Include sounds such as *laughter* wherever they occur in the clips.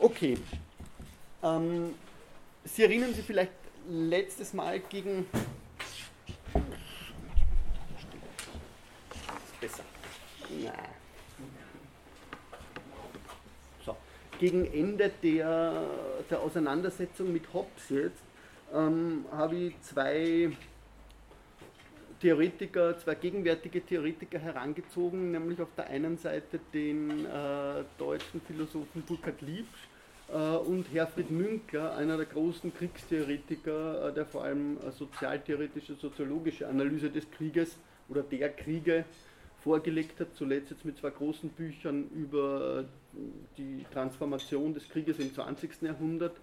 Okay. Ähm, Sie erinnern sich vielleicht letztes Mal gegen. Besser. Nein. So. Gegen Ende der, der Auseinandersetzung mit Hobbes jetzt ähm, habe ich zwei Theoretiker, zwei gegenwärtige Theoretiker herangezogen, nämlich auf der einen Seite den äh, deutschen Philosophen Burkhard Liebsch und Herfried Münkler, einer der großen Kriegstheoretiker, äh, der vor allem sozialtheoretische, soziologische Analyse des Krieges oder der Kriege vorgelegt hat, zuletzt jetzt mit zwei großen Büchern über die Transformation des Krieges im 20. Jahrhundert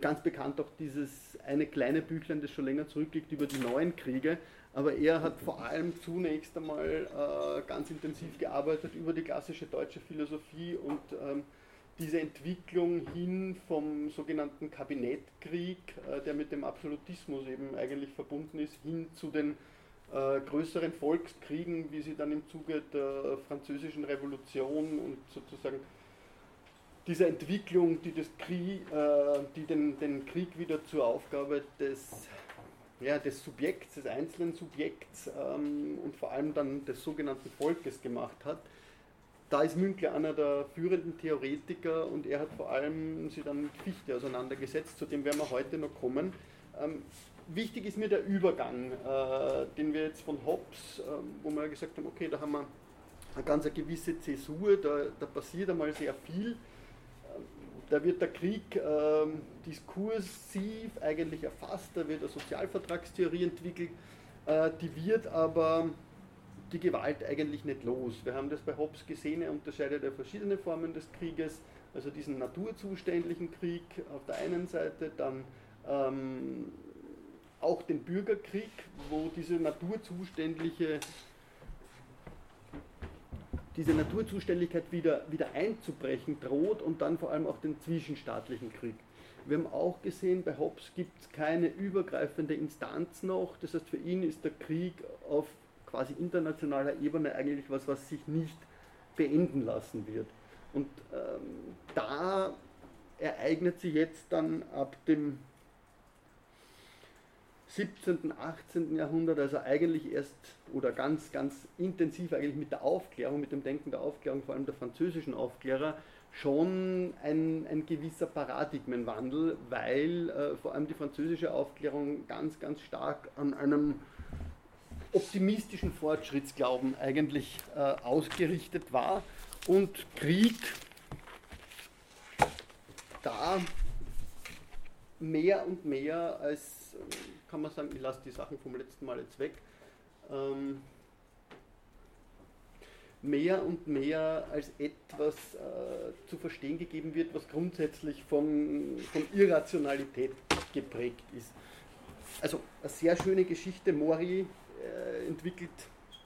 ganz bekannt auch dieses eine kleine Büchlein, das schon länger zurückliegt, über die neuen Kriege. Aber er hat vor allem zunächst einmal äh, ganz intensiv gearbeitet über die klassische deutsche Philosophie und ähm, diese Entwicklung hin vom sogenannten Kabinettkrieg, äh, der mit dem Absolutismus eben eigentlich verbunden ist, hin zu den äh, größeren Volkskriegen, wie sie dann im Zuge der französischen Revolution und sozusagen dieser Entwicklung, die, Krieg, äh, die den, den Krieg wieder zur Aufgabe des, ja, des Subjekts, des einzelnen Subjekts ähm, und vor allem dann des sogenannten Volkes gemacht hat. Da ist Münkler einer der führenden Theoretiker und er hat vor allem sich dann mit Fichte auseinandergesetzt, zu dem werden wir heute noch kommen. Ähm, wichtig ist mir der Übergang, äh, den wir jetzt von Hobbes, äh, wo wir gesagt haben, okay, da haben wir eine ganz eine gewisse Zäsur, da, da passiert einmal sehr viel da wird der Krieg ähm, diskursiv eigentlich erfasst, da wird eine Sozialvertragstheorie entwickelt, äh, die wird aber die Gewalt eigentlich nicht los. Wir haben das bei Hobbes gesehen, er unterscheidet ja verschiedene Formen des Krieges, also diesen naturzuständigen Krieg auf der einen Seite, dann ähm, auch den Bürgerkrieg, wo diese naturzuständige diese Naturzuständigkeit wieder, wieder einzubrechen droht und dann vor allem auch den zwischenstaatlichen Krieg. Wir haben auch gesehen, bei Hobbes gibt es keine übergreifende Instanz noch. Das heißt, für ihn ist der Krieg auf quasi internationaler Ebene eigentlich was, was sich nicht beenden lassen wird. Und ähm, da ereignet sich jetzt dann ab dem 17., 18. Jahrhundert, also eigentlich erst oder ganz, ganz intensiv eigentlich mit der Aufklärung, mit dem Denken der Aufklärung, vor allem der französischen Aufklärer, schon ein, ein gewisser Paradigmenwandel, weil äh, vor allem die französische Aufklärung ganz, ganz stark an einem optimistischen Fortschrittsglauben eigentlich äh, ausgerichtet war und Krieg da mehr und mehr als kann man sagen, ich lasse die Sachen vom letzten Mal jetzt weg, ähm, mehr und mehr als etwas äh, zu verstehen gegeben wird, was grundsätzlich von, von Irrationalität geprägt ist. Also eine sehr schöne Geschichte. Mori äh, entwickelt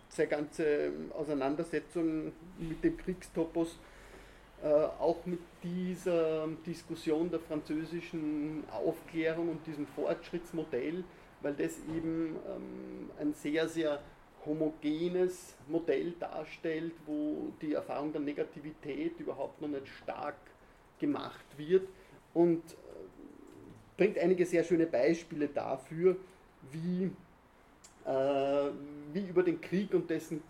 seine ganze Auseinandersetzung mit dem Kriegstopos äh, auch mit dieser Diskussion der französischen Aufklärung und diesem Fortschrittsmodell, weil das eben ähm, ein sehr, sehr homogenes Modell darstellt, wo die Erfahrung der Negativität überhaupt noch nicht stark gemacht wird und äh, bringt einige sehr schöne Beispiele dafür, wie, wie über den Krieg und dessen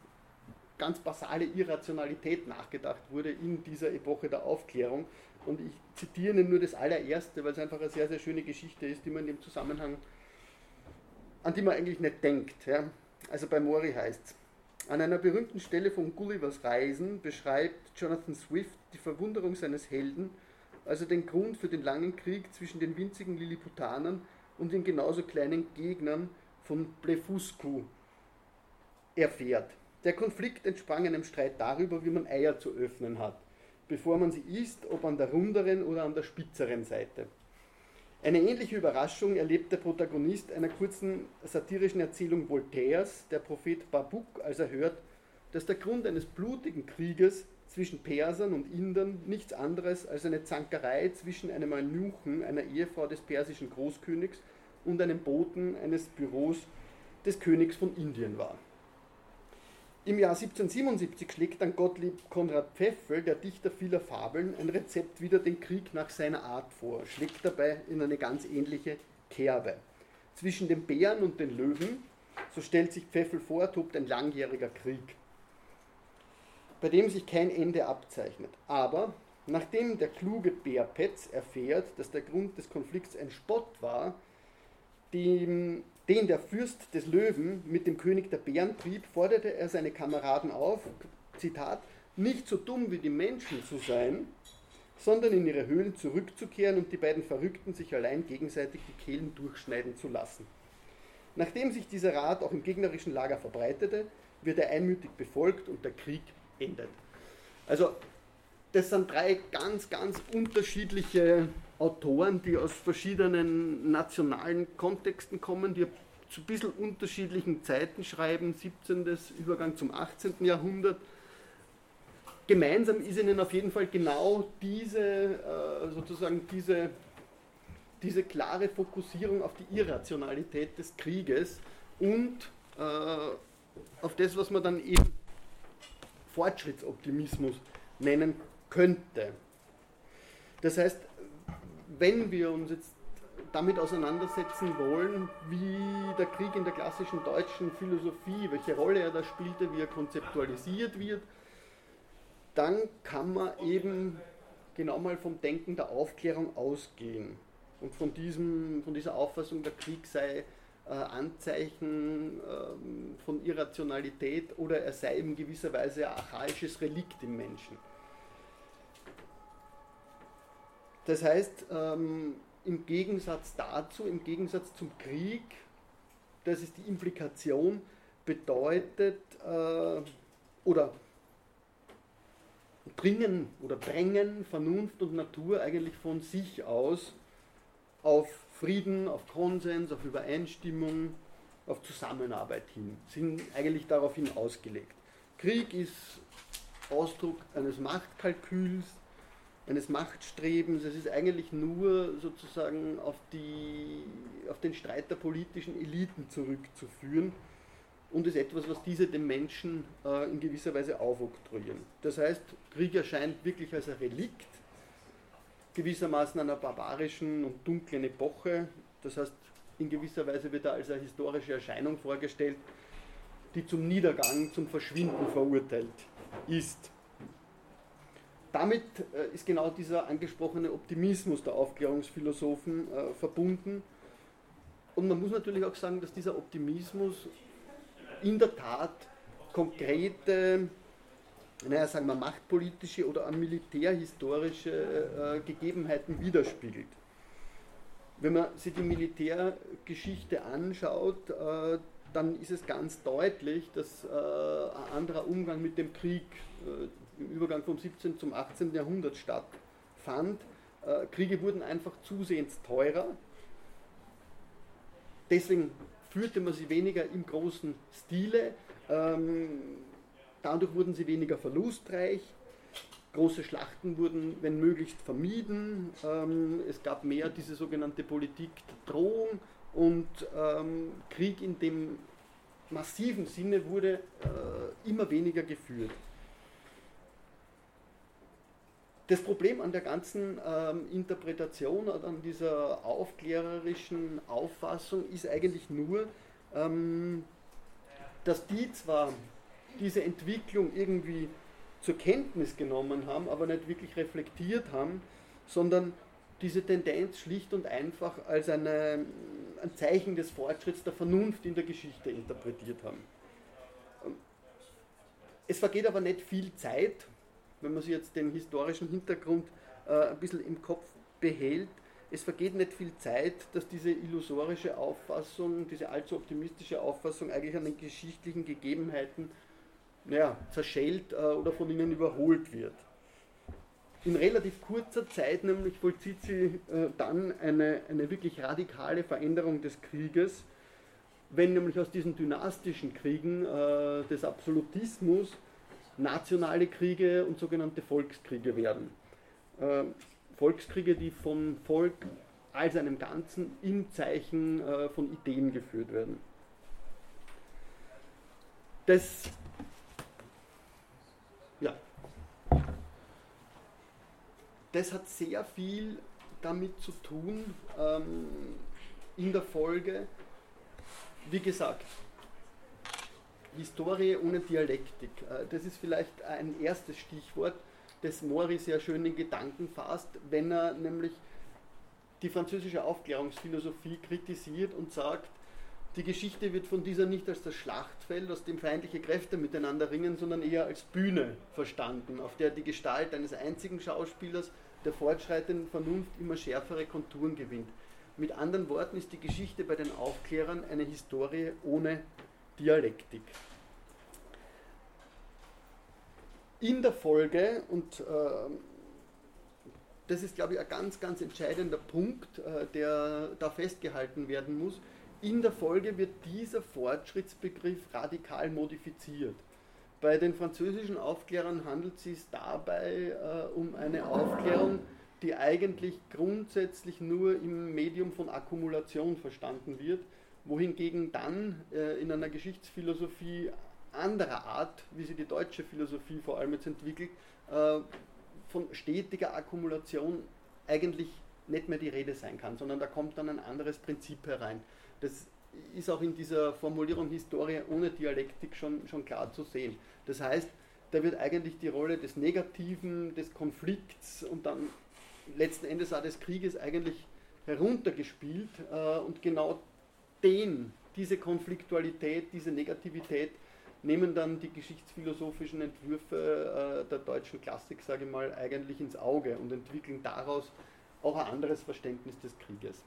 ganz basale Irrationalität nachgedacht wurde in dieser Epoche der Aufklärung. Und ich zitiere nur das allererste, weil es einfach eine sehr, sehr schöne Geschichte ist, die man in dem Zusammenhang, an die man eigentlich nicht denkt. Ja. Also bei Mori heißt es, an einer berühmten Stelle von Gullivers Reisen beschreibt Jonathan Swift die Verwunderung seines Helden, als er den Grund für den langen Krieg zwischen den winzigen Lilliputanern und den genauso kleinen Gegnern von Blefuscu erfährt. Der Konflikt entsprang einem Streit darüber, wie man Eier zu öffnen hat, bevor man sie isst, ob an der runderen oder an der spitzeren Seite. Eine ähnliche Überraschung erlebt der Protagonist einer kurzen satirischen Erzählung Voltaires, der Prophet Babuk, als er hört, dass der Grund eines blutigen Krieges zwischen Persern und Indern nichts anderes als eine Zankerei zwischen einem Eunuchen, einer Ehefrau des persischen Großkönigs, und einem Boten eines Büros des Königs von Indien war. Im Jahr 1777 schlägt dann Gottlieb Konrad Pfeffel, der Dichter vieler Fabeln, ein Rezept wieder den Krieg nach seiner Art vor, schlägt dabei in eine ganz ähnliche Kerbe. Zwischen den Bären und den Löwen, so stellt sich Pfeffel vor, tobt ein langjähriger Krieg, bei dem sich kein Ende abzeichnet. Aber nachdem der kluge Bär Petz erfährt, dass der Grund des Konflikts ein Spott war, dem den der Fürst des Löwen mit dem König der Bären trieb, forderte er seine Kameraden auf, Zitat, nicht so dumm wie die Menschen zu sein, sondern in ihre Höhlen zurückzukehren und die beiden Verrückten sich allein gegenseitig die Kehlen durchschneiden zu lassen. Nachdem sich dieser Rat auch im gegnerischen Lager verbreitete, wird er einmütig befolgt und der Krieg endet. Also das sind drei ganz, ganz unterschiedliche Autoren, die aus verschiedenen nationalen Kontexten kommen, die zu ein bisschen unterschiedlichen Zeiten schreiben, 17. Übergang zum 18. Jahrhundert. Gemeinsam ist ihnen auf jeden Fall genau diese, äh, sozusagen diese, diese klare Fokussierung auf die Irrationalität des Krieges und äh, auf das, was man dann eben Fortschrittsoptimismus nennen könnte. Das heißt, wenn wir uns jetzt damit auseinandersetzen wollen, wie der Krieg in der klassischen deutschen Philosophie, welche Rolle er da spielte, wie er konzeptualisiert wird, dann kann man eben genau mal vom Denken der Aufklärung ausgehen und von, diesem, von dieser Auffassung, der Krieg sei äh, Anzeichen äh, von Irrationalität oder er sei in gewisser Weise ein archaisches Relikt im Menschen. Das heißt, ähm, im Gegensatz dazu, im Gegensatz zum Krieg, das ist die Implikation, bedeutet äh, oder bringen oder drängen Vernunft und Natur eigentlich von sich aus auf Frieden, auf Konsens, auf Übereinstimmung, auf Zusammenarbeit hin, sind eigentlich daraufhin ausgelegt. Krieg ist Ausdruck eines Machtkalküls, eines Machtstrebens. Es ist eigentlich nur sozusagen auf, die, auf den Streit der politischen Eliten zurückzuführen und ist etwas, was diese den Menschen äh, in gewisser Weise aufoktroyieren. Das heißt, Krieg erscheint wirklich als ein Relikt, gewissermaßen einer barbarischen und dunklen Epoche. Das heißt, in gewisser Weise wird er als eine historische Erscheinung vorgestellt, die zum Niedergang, zum Verschwinden verurteilt ist damit äh, ist genau dieser angesprochene Optimismus der Aufklärungsphilosophen äh, verbunden. Und man muss natürlich auch sagen, dass dieser Optimismus in der Tat konkrete, naja, sagen wir, machtpolitische oder militärhistorische äh, Gegebenheiten widerspiegelt. Wenn man sich die Militärgeschichte anschaut, dann ist es ganz deutlich, dass ein anderer Umgang mit dem Krieg im Übergang vom 17. zum 18. Jahrhundert stattfand. Äh, Kriege wurden einfach zusehends teurer. Deswegen führte man sie weniger im großen Stile. Ähm, dadurch wurden sie weniger verlustreich. Große Schlachten wurden, wenn möglichst, vermieden. Ähm, es gab mehr diese sogenannte Politik der Drohung und ähm, Krieg in dem massiven Sinne wurde äh, immer weniger geführt. Das Problem an der ganzen ähm, Interpretation, an dieser aufklärerischen Auffassung ist eigentlich nur, ähm, dass die zwar diese Entwicklung irgendwie zur Kenntnis genommen haben, aber nicht wirklich reflektiert haben, sondern diese Tendenz schlicht und einfach als eine, ein Zeichen des Fortschritts der Vernunft in der Geschichte interpretiert haben. Es vergeht aber nicht viel Zeit, wenn man sich jetzt den historischen Hintergrund äh, ein bisschen im Kopf behält, es vergeht nicht viel Zeit, dass diese illusorische Auffassung, diese allzu optimistische Auffassung eigentlich an den geschichtlichen Gegebenheiten naja, zerschellt äh, oder von ihnen überholt wird. In relativ kurzer Zeit nämlich vollzieht sie äh, dann eine, eine wirklich radikale Veränderung des Krieges, wenn nämlich aus diesen dynastischen Kriegen äh, des Absolutismus nationale Kriege und sogenannte Volkskriege werden. Ähm, Volkskriege, die vom Volk als einem Ganzen im Zeichen äh, von Ideen geführt werden. Das das hat sehr viel damit zu tun, ähm, in der Folge, wie gesagt, Historie ohne Dialektik. Äh, das ist vielleicht ein erstes Stichwort, das Mori sehr schön in Gedanken fasst, wenn er nämlich die französische Aufklärungsphilosophie kritisiert und sagt, die Geschichte wird von dieser nicht als das Schlachtfeld, aus dem feindliche Kräfte miteinander ringen, sondern eher als Bühne verstanden, auf der die Gestalt eines einzigen Schauspielers der fortschreitenden Vernunft immer schärfere Konturen gewinnt. Mit anderen Worten ist die Geschichte bei den Aufklärern eine Historie ohne Dialektik. In der Folge, und äh, das ist, glaube ich, ein ganz, ganz entscheidender Punkt, äh, der da festgehalten werden muss, in der Folge wird dieser Fortschrittsbegriff radikal modifiziert. Bei den französischen Aufklärern handelt es sich dabei äh, um eine Aufklärung, die eigentlich grundsätzlich nur im Medium von Akkumulation verstanden wird, wohingegen dann äh, in einer Geschichtsphilosophie anderer Art, wie sie die deutsche Philosophie vor allem jetzt entwickelt, äh, von stetiger Akkumulation eigentlich nicht mehr die Rede sein kann, sondern da kommt dann ein anderes Prinzip herein. Das ist auch in dieser Formulierung Historie ohne Dialektik schon, schon klar zu sehen. Das heißt, da wird eigentlich die Rolle des Negativen, des Konflikts und dann letzten Endes auch des Krieges eigentlich heruntergespielt äh, und genau den, diese Konfliktualität, diese Negativität nehmen dann die geschichtsphilosophischen Entwürfe äh, der deutschen Klassik, sage ich mal, eigentlich ins Auge und entwickeln daraus auch ein anderes Verständnis des Krieges.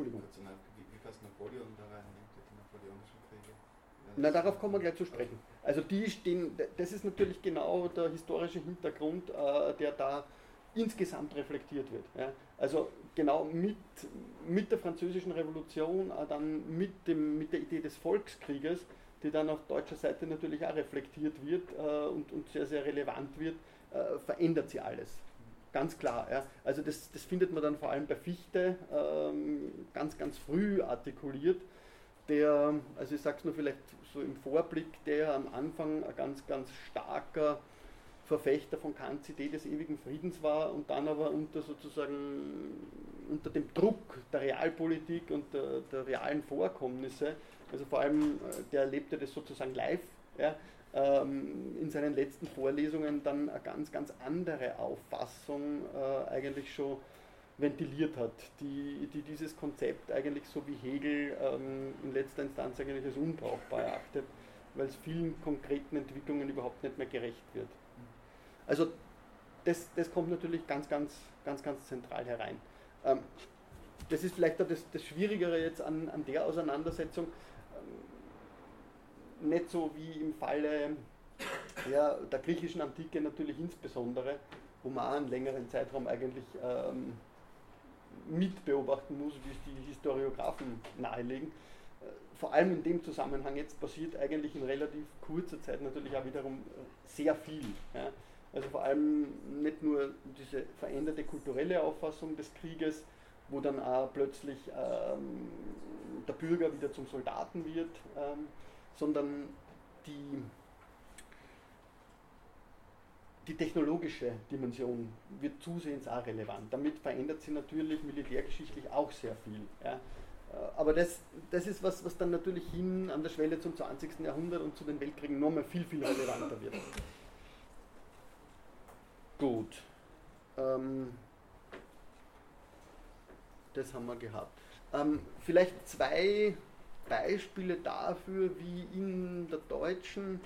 Entschuldigung. Wie, wie passt Napoleon da rein, die napoleonischen Kriege? Na, darauf kommen wir gleich zu sprechen. Also die stehen, das ist natürlich genau der historische Hintergrund, äh, der da insgesamt reflektiert wird. Ja. Also genau mit, mit der französischen Revolution, äh, dann mit, dem, mit der Idee des Volkskrieges, die dann auf deutscher Seite natürlich auch reflektiert wird äh, und, und sehr, sehr relevant wird, äh, verändert sie alles. Ganz klar. Ja. Also das, das findet man dann vor allem bei Fichte ähm, ganz, ganz früh artikuliert. Der, also ich sage es nur vielleicht so im Vorblick, der am Anfang ein ganz, ganz starker Verfechter von Kants Idee des ewigen Friedens war und dann aber unter sozusagen unter dem Druck der Realpolitik und der, der realen Vorkommnisse, also vor allem äh, der erlebte das sozusagen live, ja, ähm, in seinen letzten Vorlesungen dann eine ganz, ganz andere Auffassung äh, eigentlich schon ventiliert hat, die, die dieses Konzept eigentlich so wie Hegel ähm, in letzter Instanz eigentlich als unbrauchbar erachtet, weil es vielen konkreten Entwicklungen überhaupt nicht mehr gerecht wird. Also das, das kommt natürlich ganz, ganz, ganz, ganz zentral herein. Ähm, das ist vielleicht auch das, das Schwierigere jetzt an, an der Auseinandersetzung nicht so wie im Falle ja, der griechischen Antike natürlich insbesondere, wo man einen längeren Zeitraum eigentlich ähm, mitbeobachten muss, wie es die Historiografen nahelegen. Äh, vor allem in dem Zusammenhang jetzt passiert eigentlich in relativ kurzer Zeit natürlich auch wiederum äh, sehr viel. Ja. Also vor allem nicht nur diese veränderte kulturelle Auffassung des Krieges, wo dann auch plötzlich ähm, der Bürger wieder zum Soldaten wird, ähm, sondern die, die technologische Dimension wird zusehends auch relevant. Damit verändert sich natürlich militärgeschichtlich auch sehr viel. Ja. Aber das, das ist was, was dann natürlich hin an der Schwelle zum 20. Jahrhundert und zu den Weltkriegen nochmal viel, viel relevanter wird. Gut. Ähm, das haben wir gehabt. Ähm, vielleicht zwei Beispiele dafür, wie in der deutschen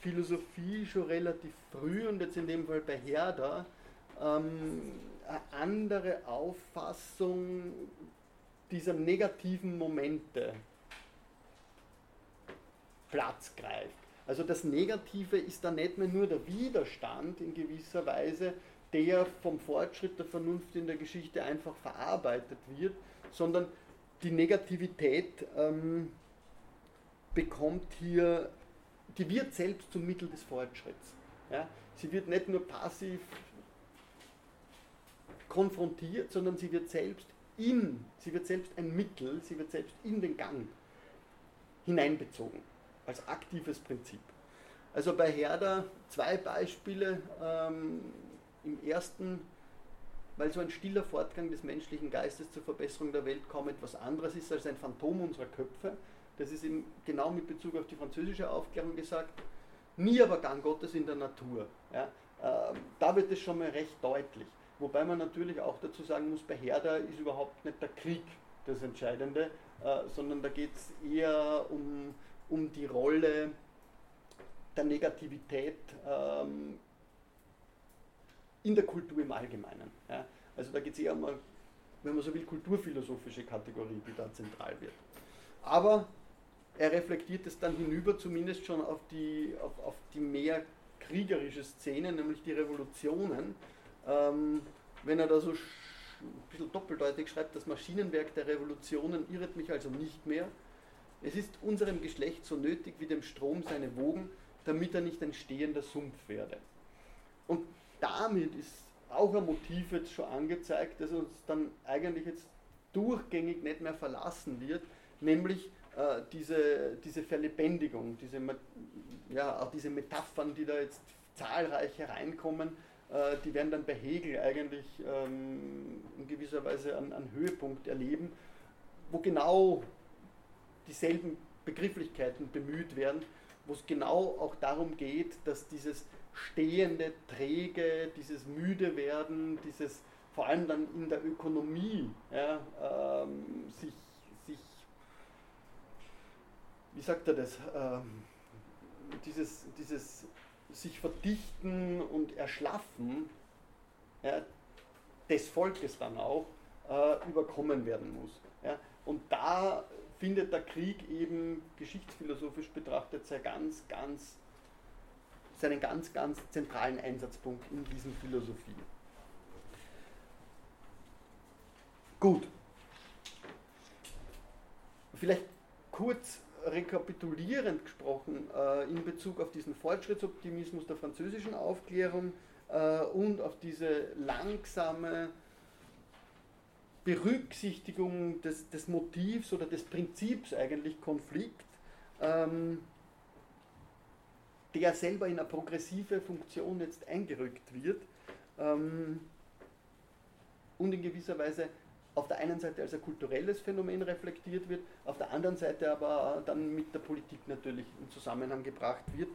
Philosophie schon relativ früh und jetzt in dem Fall bei Herder ähm, eine andere Auffassung dieser negativen Momente Platz greift. Also das Negative ist da nicht mehr nur der Widerstand in gewisser Weise, der vom Fortschritt der Vernunft in der Geschichte einfach verarbeitet wird, sondern die Negativität ähm, bekommt hier, die wird selbst zum Mittel des Fortschritts. Ja? Sie wird nicht nur passiv konfrontiert, sondern sie wird selbst in, sie wird selbst ein Mittel, sie wird selbst in den Gang hineinbezogen, als aktives Prinzip. Also bei Herder zwei Beispiele. Ähm, Im ersten, weil so ein stiller Fortgang des menschlichen Geistes zur Verbesserung der Welt kaum etwas anderes ist als ein Phantom unserer Köpfe. Das ist eben genau mit Bezug auf die französische Aufklärung gesagt. Nie aber Gang Gottes in der Natur. Ja, äh, da wird es schon mal recht deutlich. Wobei man natürlich auch dazu sagen muss, bei Herder ist überhaupt nicht der Krieg das Entscheidende, äh, sondern da geht es eher um, um die Rolle der Negativität ähm, in der Kultur im Allgemeinen. Also da geht es eher um, eine, wenn man so will, kulturphilosophische Kategorie, die da zentral wird. Aber er reflektiert es dann hinüber zumindest schon auf die, auf, auf die mehr kriegerische Szene, nämlich die Revolutionen. Ähm, wenn er da so ein bisschen doppeldeutig schreibt, das Maschinenwerk der Revolutionen irret mich also nicht mehr. Es ist unserem Geschlecht so nötig wie dem Strom seine Wogen, damit er nicht ein stehender Sumpf werde. Und damit ist auch ein Motiv jetzt schon angezeigt, das uns dann eigentlich jetzt durchgängig nicht mehr verlassen wird, nämlich äh, diese, diese Verlebendigung, diese, ja, auch diese Metaphern, die da jetzt zahlreich hereinkommen, äh, die werden dann bei Hegel eigentlich ähm, in gewisser Weise einen, einen Höhepunkt erleben, wo genau dieselben Begrifflichkeiten bemüht werden, wo es genau auch darum geht, dass dieses stehende, träge, dieses müde werden, dieses vor allem dann in der Ökonomie ja, ähm, sich wie sagt er das, ähm, dieses, dieses sich verdichten und erschlaffen ja, des Volkes dann auch äh, überkommen werden muss. Ja. Und da findet der Krieg eben geschichtsphilosophisch betrachtet sehr ganz, ganz, seinen ganz, ganz zentralen Einsatzpunkt in diesen Philosophien. Gut. Vielleicht kurz rekapitulierend gesprochen äh, in Bezug auf diesen Fortschrittsoptimismus der französischen Aufklärung äh, und auf diese langsame Berücksichtigung des, des, Motivs oder des Prinzips eigentlich Konflikt, ähm, der selber in eine progressive Funktion jetzt eingerückt wird ähm, und in gewisser Weise auf der einen Seite als ein kulturelles Phänomen reflektiert wird, auf der anderen Seite aber dann mit der Politik natürlich in Zusammenhang gebracht wird,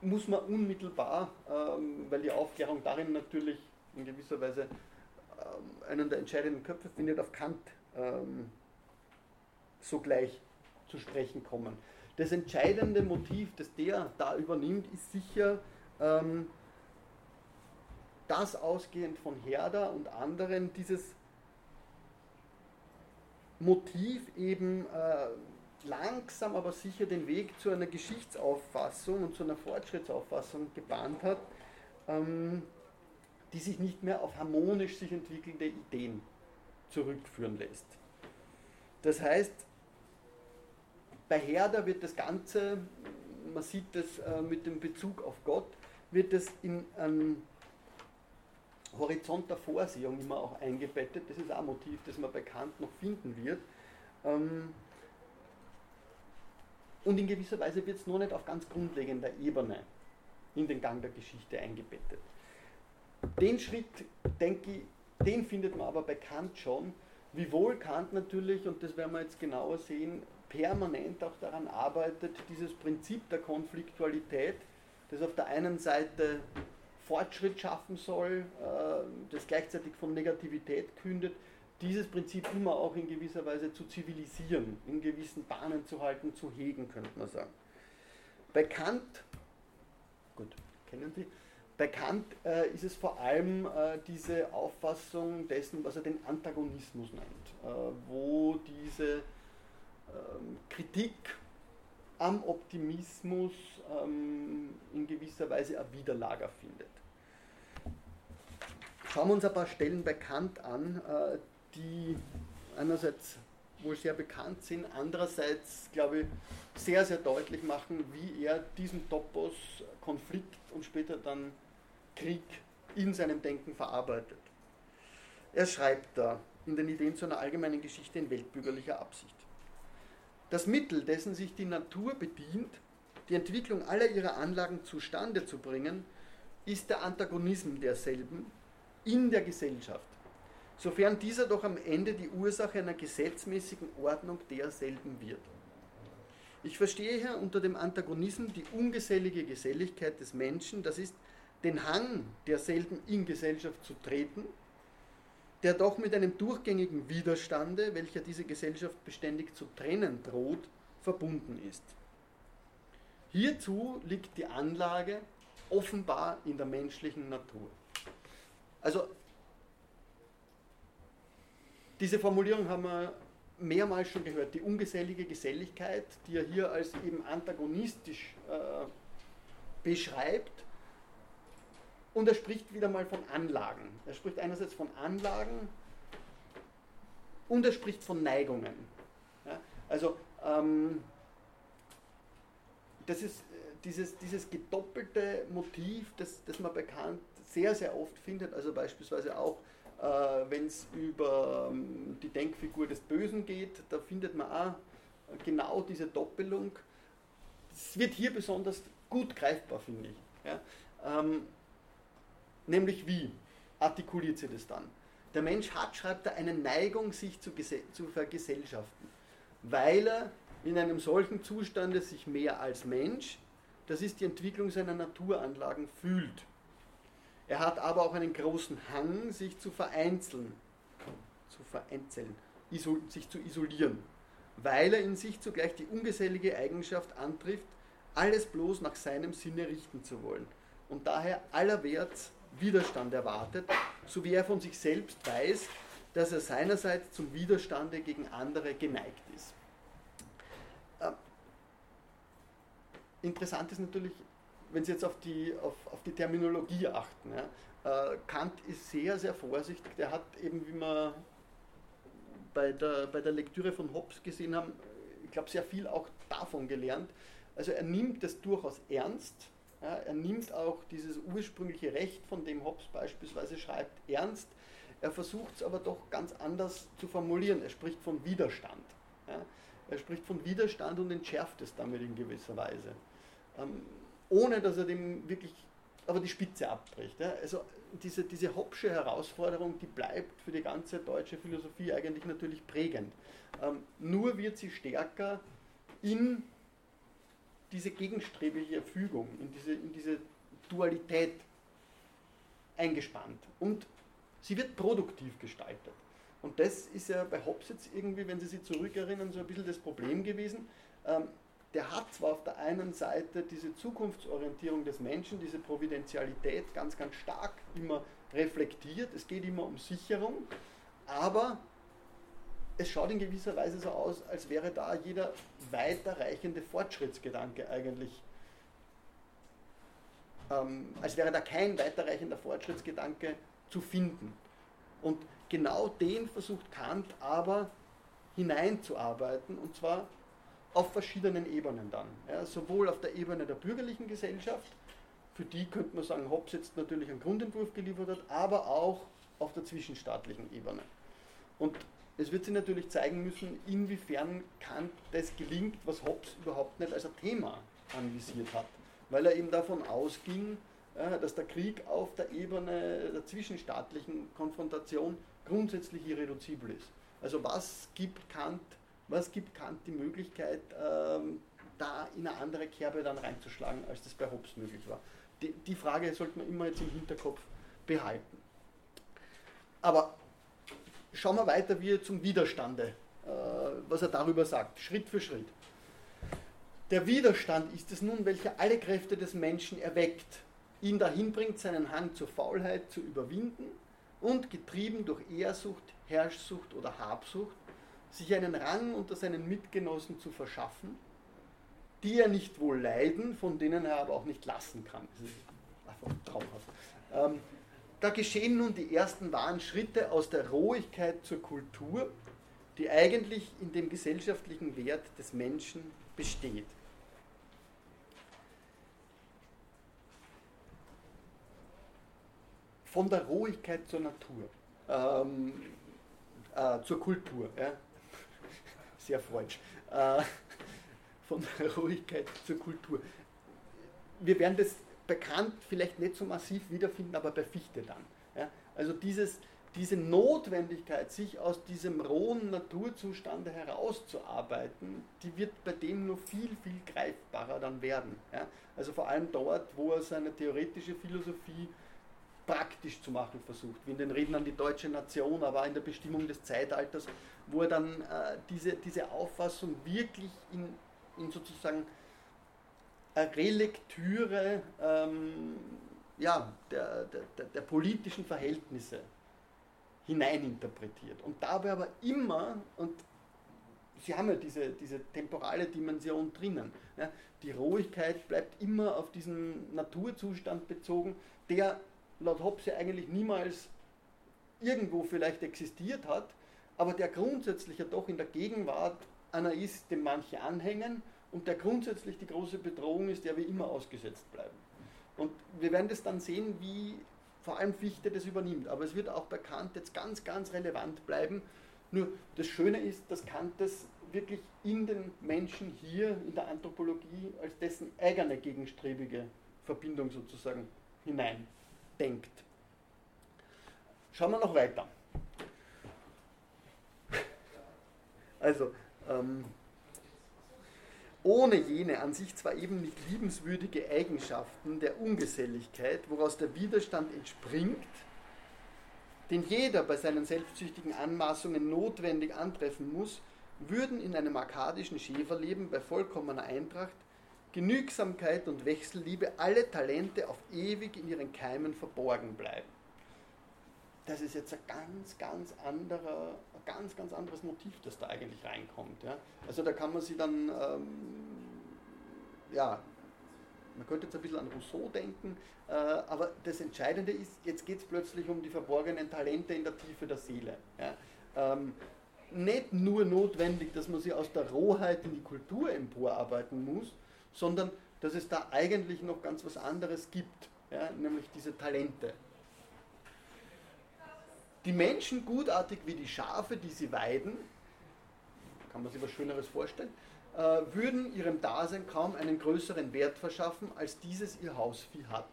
muss man unmittelbar, ähm, weil die Aufklärung darin natürlich in gewisser Weise ähm, einen der entscheidenden Köpfe findet, auf Kant ähm, sogleich zu sprechen kommen. Das entscheidende Motiv, das der da übernimmt, ist sicher das ausgehend von Herder und anderen, dieses Motiv eben äh, langsam aber sicher den Weg zu einer Geschichtsauffassung und zu einer Fortschrittsauffassung gebahnt hat, ähm, die sich nicht mehr auf harmonisch sich entwickelnde Ideen zurückführen lässt. Das heißt, bei Herder wird das Ganze, man sieht das äh, mit dem Bezug auf Gott, wird es in einen Horizont der Vorsehung immer auch eingebettet. Das ist auch ein Motiv, das man bei Kant noch finden wird. Ähm, und in gewisser Weise wird es noch nicht auf ganz grundlegender Ebene in den Gang der Geschichte eingebettet. Den Schritt, denke ich, den findet man aber bei Kant schon, wiewohl Kant natürlich, und das werden wir jetzt genauer sehen, permanent auch daran arbeitet, dieses Prinzip der Konfliktualität, das auf der einen Seite Fortschritt schaffen soll, äh, das gleichzeitig von Negativität kündet, dieses Prinzip immer auch in gewisser Weise zu zivilisieren, in gewissen Bahnen zu halten, zu hegen, könnte man sagen. Bei Kant, gut, kennen Sie, bei äh, ist es vor allem äh, diese Auffassung dessen, was er den Antagonismus nennt, wo diese ähm, Kritik am Optimismus ähm, in gewisser Weise ein Widerlager findet. Schauen wir uns ein paar Stellen bei Kant an, äh, die einerseits wohl sehr bekannt sind, andererseits, glaube ich, sehr, sehr deutlich machen, wie er diesen Topos Konflikt und später dann Krieg in seinem Denken verarbeitet. Er schreibt da in den Ideen zu einer allgemeinen Geschichte in weltbürgerlicher Absicht. Das Mittel, dessen sich die Natur bedient, die Entwicklung aller ihrer Anlagen zustande zu bringen, ist der Antagonismus derselben in der Gesellschaft, sofern dieser doch am Ende die Ursache einer gesetzmäßigen Ordnung derselben wird. Ich verstehe hier unter dem Antagonismus die ungesellige Geselligkeit des Menschen, das ist den Hang derselben in Gesellschaft zu treten, der doch mit einem durchgängigen Widerstande, welcher diese Gesellschaft beständig zu trennen droht, verbunden ist. Hierzu liegt die Anlage offenbar in der menschlichen Natur. Also diese Formulierung haben wir mehrmals schon gehört. Die ungesellige Geselligkeit, die er hier als eben antagonistisch äh, beschreibt. Und er spricht wieder mal von Anlagen. Er spricht einerseits von Anlagen und er spricht von Neigungen. Ja, also ähm, das ist äh, dieses, dieses gedoppelte Motiv, das, das man bekannt sehr, sehr oft findet, also beispielsweise auch, äh, wenn es über ähm, die Denkfigur des Bösen geht, da findet man auch genau diese Doppelung. Es wird hier besonders gut greifbar, finde ich. Ja? Ähm, nämlich wie artikuliert sie das dann? Der Mensch hat, schreibt er, eine Neigung, sich zu, zu vergesellschaften, weil er in einem solchen Zustande sich mehr als Mensch, das ist die Entwicklung seiner Naturanlagen, fühlt. Er hat aber auch einen großen Hang, sich zu vereinzeln, zu vereinzeln, sich zu isolieren, weil er in sich zugleich die ungesellige Eigenschaft antrifft, alles bloß nach seinem Sinne richten zu wollen und daher allerwärts Widerstand erwartet, so wie er von sich selbst weiß, dass er seinerseits zum Widerstande gegen andere geneigt ist. Interessant ist natürlich, wenn Sie jetzt auf die, auf, auf die Terminologie achten. Ja, äh, Kant ist sehr, sehr vorsichtig. Der hat eben, wie wir bei der, bei der Lektüre von Hobbes gesehen haben, ich glaube, sehr viel auch davon gelernt. Also er nimmt es durchaus ernst. Ja, er nimmt auch dieses ursprüngliche Recht, von dem Hobbes beispielsweise schreibt, ernst. Er versucht es aber doch ganz anders zu formulieren. Er spricht von Widerstand. Ja. Er spricht von Widerstand und entschärft es damit in gewisser Weise ähm, ohne dass er dem wirklich aber die Spitze abbricht. Ja. Also diese, diese Hobbsche Herausforderung, die bleibt für die ganze deutsche Philosophie eigentlich natürlich prägend. Ähm, nur wird sie stärker in diese gegenstrebliche Fügung, in diese, in diese Dualität eingespannt. Und sie wird produktiv gestaltet. Und das ist ja bei Hobbes jetzt irgendwie, wenn Sie sich zurückerinnern, so ein bisschen das Problem gewesen. Ähm, der hat zwar auf der einen Seite diese Zukunftsorientierung des Menschen, diese Providentialität ganz, ganz stark immer reflektiert, es geht immer um Sicherung, aber es schaut in gewisser Weise so aus, als wäre da jeder weiterreichende Fortschrittsgedanke eigentlich, ähm, als wäre da kein weiterreichender Fortschrittsgedanke zu finden. Und genau den versucht Kant aber hineinzuarbeiten, und zwar auf verschiedenen Ebenen dann. Ja, sowohl auf der Ebene der bürgerlichen Gesellschaft, für die könnte man sagen, Hobbes jetzt natürlich einen Grundentwurf geliefert hat, aber auch auf der zwischenstaatlichen Ebene. Und es wird sich natürlich zeigen müssen, inwiefern Kant das gelingt, was Hobbes überhaupt nicht als ein Thema anvisiert hat, weil er eben davon ausging, dass der Krieg auf der Ebene der zwischenstaatlichen Konfrontation grundsätzlich irreduzibel ist. Also was gibt Kant was gibt Kant die Möglichkeit, ähm, da in eine andere Kerbe dann reinzuschlagen, als das bei Hobbes möglich war. Die Frage sollte man immer jetzt im Hinterkopf behalten. Aber schauen wir weiter, wie er zum Widerstande, äh, was er darüber sagt, Schritt für Schritt. Der Widerstand ist es nun, welcher alle Kräfte des Menschen erweckt, ihn dahin bringt, seinen Hang zur Faulheit zu überwinden und getrieben durch Ehrsucht, Herrschsucht oder Habsucht sich einen Rang unter seinen Mitgenossen zu verschaffen, die er nicht wohl leiden, von denen er aber auch nicht lassen kann. Das ist einfach traumhaft. Ähm, da geschehen nun die ersten wahren Schritte aus der Rohigkeit zur Kultur, die eigentlich in dem gesellschaftlichen Wert des Menschen besteht. Von der Rohigkeit zur Natur, ähm, äh, zur Kultur, ja? *laughs* sehr freundlich, äh, *laughs* von der Rohigkeit zur Kultur. Wir werden das bekannt vielleicht nicht so massiv wiederfinden, aber bei Fichte dann. Ja? Also dieses, diese Notwendigkeit, sich aus diesem rohen Naturzustande herauszuarbeiten, die wird bei dem nur viel, viel greifbarer dann werden. Ja? Also vor allem dort, wo er seine theoretische Philosophie praktisch zu machen versucht, wie in den Reden an die deutsche Nation, aber auch in der Bestimmung des Zeitalters, wo er dann äh, diese, diese Auffassung wirklich in, in sozusagen Relektüre ähm, ja, der, der, der politischen Verhältnisse hineininterpretiert. Und dabei aber immer, und Sie haben ja diese, diese temporale Dimension drinnen, ja, die Rohigkeit bleibt immer auf diesen Naturzustand bezogen, der laut Hobbes ja eigentlich niemals irgendwo vielleicht existiert hat, aber der grundsätzlich ja doch in der Gegenwart einer ist, dem manche anhängen und der grundsätzlich die große Bedrohung ist, der wir immer ausgesetzt bleiben. Und wir werden das dann sehen, wie vor allem Fichte das übernimmt. Aber es wird auch bei Kant jetzt ganz, ganz relevant bleiben. Nur das Schöne ist, dass Kant das wirklich in den Menschen hier in der Anthropologie als dessen eigene gegenstrebige Verbindung sozusagen hineindenkt. Schauen wir noch weiter. Also, ähm, ohne jene an sich zwar eben nicht liebenswürdige Eigenschaften der Ungeselligkeit, woraus der Widerstand entspringt, den jeder bei seinen selbstsüchtigen Anmaßungen notwendig antreffen muss, würden in einem arkadischen Schäferleben bei vollkommener Eintracht Genügsamkeit und Wechselliebe alle Talente auf ewig in ihren Keimen verborgen bleiben. Das ist jetzt ein ganz, ganz anderer, ganz, ganz anderes Motiv, das da eigentlich reinkommt. Ja. Also da kann man sich dann, ähm, ja, man könnte jetzt ein bisschen an Rousseau denken, äh, aber das Entscheidende ist, jetzt geht es plötzlich um die verborgenen Talente in der Tiefe der Seele. Ja. Ähm, nicht nur notwendig, dass man sie aus der Rohheit in die Kultur emporarbeiten muss, sondern dass es da eigentlich noch ganz was anderes gibt, ja, nämlich diese Talente. Die Menschen gutartig wie die Schafe, die sie weiden, kann man sich was Schöneres vorstellen, äh, würden ihrem Dasein kaum einen größeren Wert verschaffen, als dieses ihr Hausvieh hat.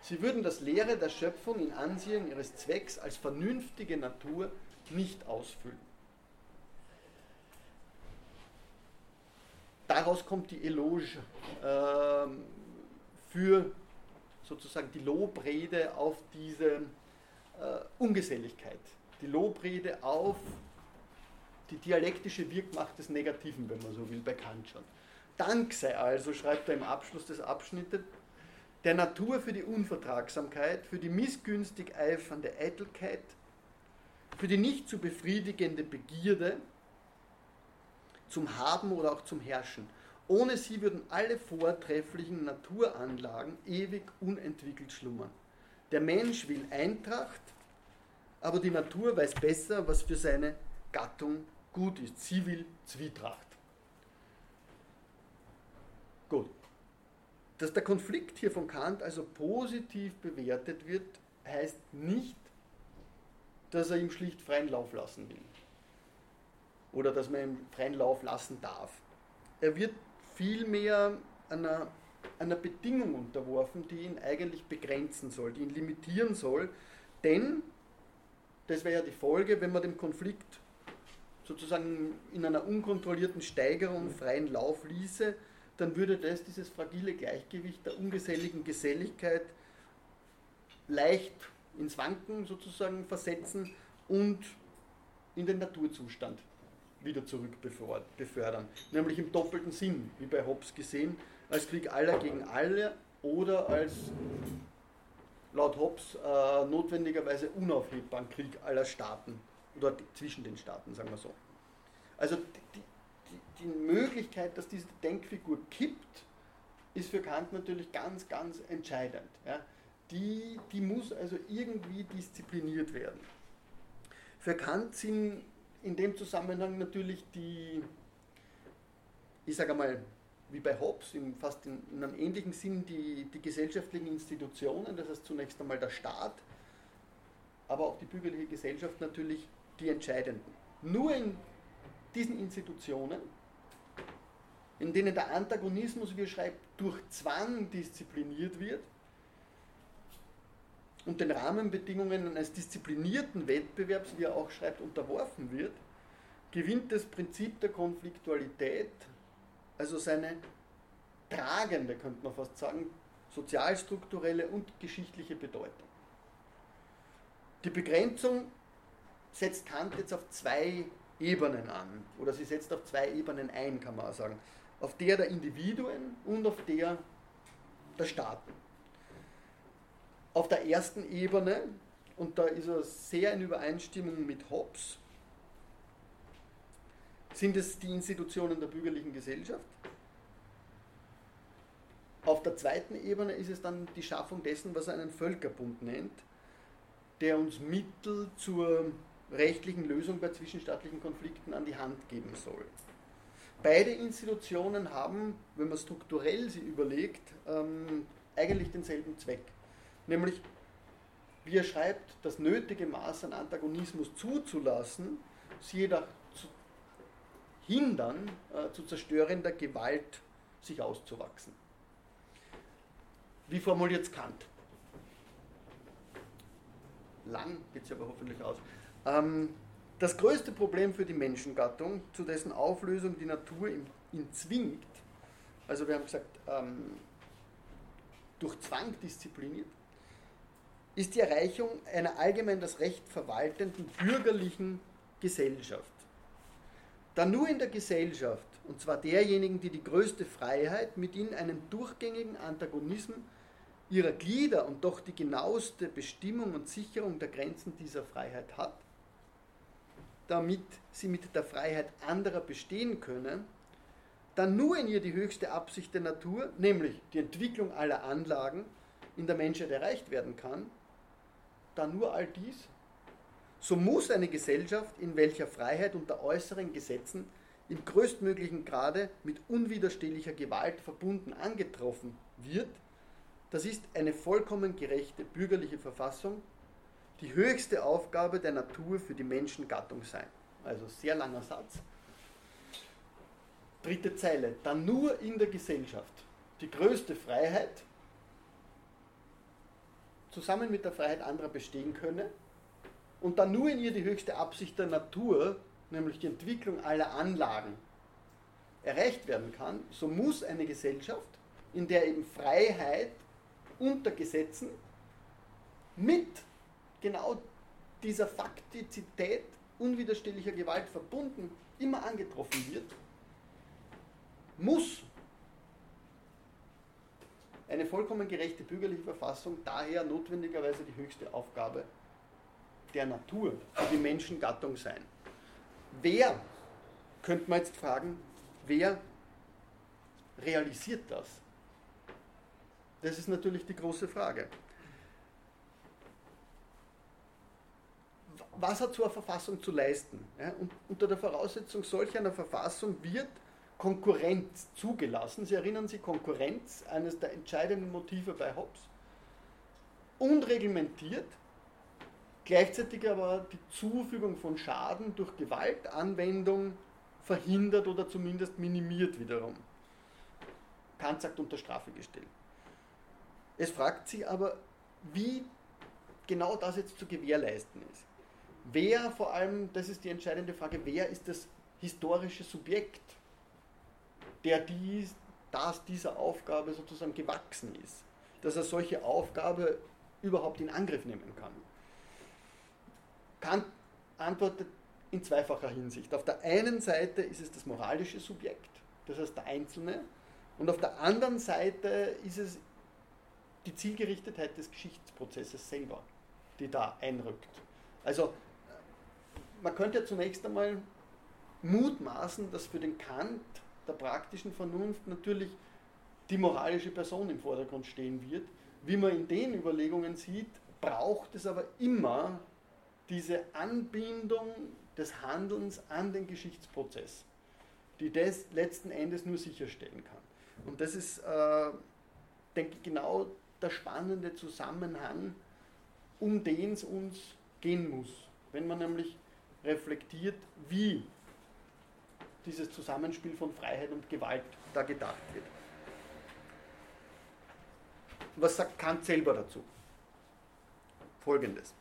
Sie würden das Leere der Schöpfung in Ansehen ihres Zwecks als vernünftige Natur nicht ausfüllen. Daraus kommt die Eloge äh, für sozusagen die Lobrede auf diese Ungeselligkeit, die Lobrede auf die dialektische Wirkmacht des Negativen, wenn man so will, bei Kant schon. Dank sei also, schreibt er im Abschluss des Abschnittes, der Natur für die Unvertragsamkeit, für die missgünstig eifernde Eitelkeit, für die nicht zu befriedigende Begierde, zum Haben oder auch zum Herrschen. Ohne sie würden alle vortrefflichen Naturanlagen ewig unentwickelt schlummern. Der Mensch will Eintracht, aber die Natur weiß besser, was für seine Gattung gut ist. Sie will Zwietracht. Gut. Dass der Konflikt hier von Kant also positiv bewertet wird, heißt nicht, dass er ihm schlicht freien Lauf lassen will. Oder dass man ihm freien Lauf lassen darf. Er wird vielmehr einer einer Bedingung unterworfen, die ihn eigentlich begrenzen soll, die ihn limitieren soll. Denn, das wäre ja die Folge, wenn man dem Konflikt sozusagen in einer unkontrollierten Steigerung freien Lauf ließe, dann würde das dieses fragile Gleichgewicht der ungeselligen Geselligkeit leicht ins Wanken sozusagen versetzen und in den Naturzustand wieder zurück befördern. Nämlich im doppelten Sinn, wie bei Hobbes gesehen, als Krieg aller gegen alle oder als laut Hobbes äh, notwendigerweise unaufhebbaren Krieg aller Staaten oder zwischen den Staaten, sagen wir so. Also die, die, die Möglichkeit, dass diese Denkfigur kippt, ist für Kant natürlich ganz, ganz entscheidend. Ja. Die, die muss also irgendwie diszipliniert werden. Für Kant sind in dem Zusammenhang natürlich die, ich sage einmal, wie bei Hobbes, in, fast in, in, einem ähnlichen Sinn die, die gesellschaftlichen Institutionen, das heißt zunächst einmal der Staat, aber auch die bürgerliche Gesellschaft natürlich die entscheidenden. Nur in diesen Institutionen, in denen der Antagonismus, wie er schreibt, durch Zwang diszipliniert wird und den Rahmenbedingungen eines disziplinierten Wettbewerbs, wie er auch schreibt, unterworfen wird, gewinnt das Prinzip der Konfliktualität, also seine tragende, könnte man fast sagen, sozialstrukturelle und geschichtliche Bedeutung. Die Begrenzung setzt Kant jetzt auf zwei Ebenen an, oder sie setzt auf zwei Ebenen ein, kann man auch sagen. Auf der der Individuen und auf der der Staaten. Auf der ersten Ebene, und da ist er sehr in Übereinstimmung mit Hobbes, sind es die Institutionen der bürgerlichen Gesellschaft. Auf der zweiten Ebene ist es dann die Schaffung dessen, was er einen Völkerbund nennt, der uns Mittel zur rechtlichen Lösung bei zwischenstaatlichen Konflikten an die Hand geben soll. Beide Institutionen haben, wenn man strukturell sie überlegt, ähm, eigentlich denselben Zweck. Nämlich, wie er schreibt, das nötige Maß an Antagonismus zuzulassen, sie jedoch hindern, äh, zu zerstörender Gewalt sich auszuwachsen. Wie formuliert es Kant? Lang geht es aber hoffentlich aus. Ähm, das größte Problem für die Menschengattung, zu dessen Auflösung die Natur ihn, zwingt, also wir haben gesagt, ähm, durch Zwang diszipliniert, ist die Erreichung einer allgemein das Recht verwaltenden bürgerlichen Gesellschaft. Da nur in der Gesellschaft, und zwar derjenigen, die die größte Freiheit, mit ihnen einen durchgängigen Antagonismus ihrer Glieder und doch die genaueste Bestimmung und Sicherung der Grenzen dieser Freiheit hat, damit sie mit der Freiheit anderer bestehen können, dann nur in ihr die höchste Absicht der Natur, nämlich die Entwicklung aller Anlagen in der Menschheit erreicht werden kann, dann nur all dies, so muss eine Gesellschaft, in welcher Freiheit unter äußeren Gesetzen im größtmöglichen Grade mit unwiderstehlicher Gewalt verbunden angetroffen wird, das ist eine vollkommen gerechte bürgerliche Verfassung, die höchste Aufgabe der Natur für die Menschengattung sein. Also sehr langer Satz. Dritte Zeile. Dann nur in der Gesellschaft die größte Freiheit zusammen mit der Freiheit anderer bestehen könne und dann nur in ihr die höchste Absicht der Natur, nämlich die Entwicklung aller Anlagen, erreicht werden kann, so muss eine Gesellschaft, in der eben Freiheit unter Gesetzen mit genau dieser Faktizität unwiderstehlicher Gewalt verbunden immer angetroffen wird, muss eine vollkommen gerechte bürgerliche Verfassung daher notwendigerweise die höchste Aufgabe der Natur für die Menschengattung sein. Wer, könnte man jetzt fragen, wer realisiert das? Das ist natürlich die große Frage. Was hat so eine Verfassung zu leisten? Ja, und unter der Voraussetzung solch einer Verfassung wird Konkurrenz zugelassen. Sie erinnern sich, Konkurrenz, eines der entscheidenden Motive bei Hobbes, unreglementiert, gleichzeitig aber die Zufügung von Schaden durch Gewaltanwendung verhindert oder zumindest minimiert wiederum. Kant sagt unter Strafe gestellt. Es fragt sich aber, wie genau das jetzt zu gewährleisten ist. Wer vor allem, das ist die entscheidende Frage, wer ist das historische Subjekt der dies, das dieser Aufgabe sozusagen gewachsen ist, dass er solche Aufgabe überhaupt in Angriff nehmen kann. Kant antwortet in zweifacher Hinsicht. Auf der einen Seite ist es das moralische Subjekt, das heißt der Einzelne, und auf der anderen Seite ist es die Zielgerichtetheit des Geschichtsprozesses selber, die da einrückt. Also man könnte ja zunächst einmal mutmaßen, dass für den Kant der praktischen Vernunft natürlich die moralische Person im Vordergrund stehen wird. Wie man in den Überlegungen sieht, braucht es aber immer diese Anbindung des Handelns an den Geschichtsprozess, die das letzten Endes nur sicherstellen kann. Und das ist, äh, denke ich, genau der spannende Zusammenhang, um den es uns gehen muss. Wenn man nämlich reflektiert, wie dieses Zusammenspiel von Freiheit und Gewalt da gedacht wird. Was sagt Kant selber dazu? Folgendes.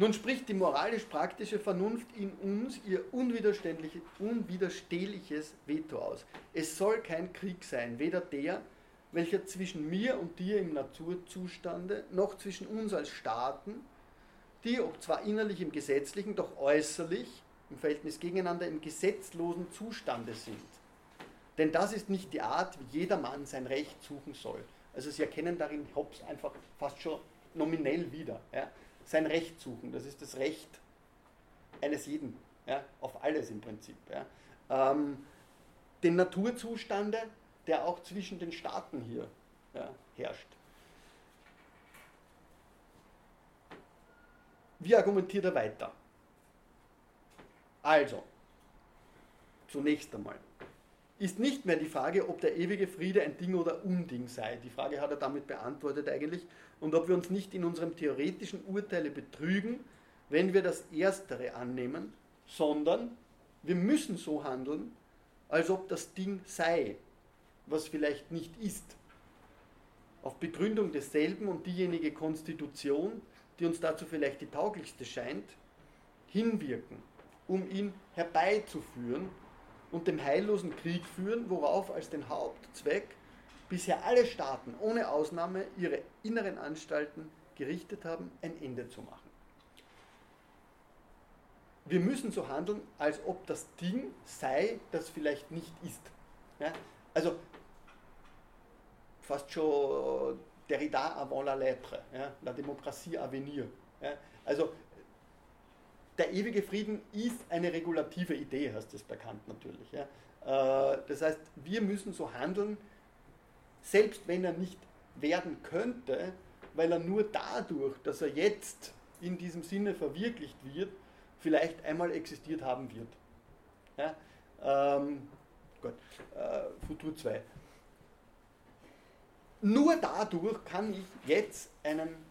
Nun spricht die moralisch-praktische Vernunft in uns ihr unwiderstehliches Veto aus. Es soll kein Krieg sein, weder der, welcher zwischen mir und dir im Naturzustande, noch zwischen uns als Staaten, die, ob zwar innerlich im Gesetzlichen, doch äußerlich im Verhältnis gegeneinander im gesetzlosen Zustande sind. Denn das ist nicht die Art, wie jeder Mann sein Recht suchen soll. Also Sie erkennen darin Hobbes einfach fast schon nominell wieder. Ja? Sein Recht suchen, das ist das Recht eines jeden, ja? auf alles im Prinzip. Ja? Ähm, den Naturzustande, der auch zwischen den Staaten hier ja, herrscht. Wie argumentiert er weiter? Also, zunächst einmal, ist nicht mehr die Frage, ob der ewige Friede ein Ding oder Unding sei. Die Frage hat er damit beantwortet eigentlich. Und ob wir uns nicht in unserem theoretischen Urteile betrügen, wenn wir das Erstere annehmen, sondern wir müssen so handeln, als ob das Ding sei, was vielleicht nicht ist. Auf Begründung desselben und diejenige Konstitution, die uns dazu vielleicht die tauglichste scheint, hinwirken, um ihn herbeizuführen und dem heillosen Krieg führen, worauf als den Hauptzweck bisher alle Staaten ohne Ausnahme ihre inneren Anstalten gerichtet haben, ein Ende zu machen. Wir müssen so handeln, als ob das Ding sei, das vielleicht nicht ist. Ja? Also fast schon Derrida avant la lettre, ja? la démocratie à venir. Ja? Also der ewige Frieden ist eine regulative Idee, heißt es bekannt natürlich. Ja. Äh, das heißt, wir müssen so handeln, selbst wenn er nicht werden könnte, weil er nur dadurch, dass er jetzt in diesem Sinne verwirklicht wird, vielleicht einmal existiert haben wird. Ja, ähm, gut, äh, Futur 2. Nur dadurch kann ich jetzt einen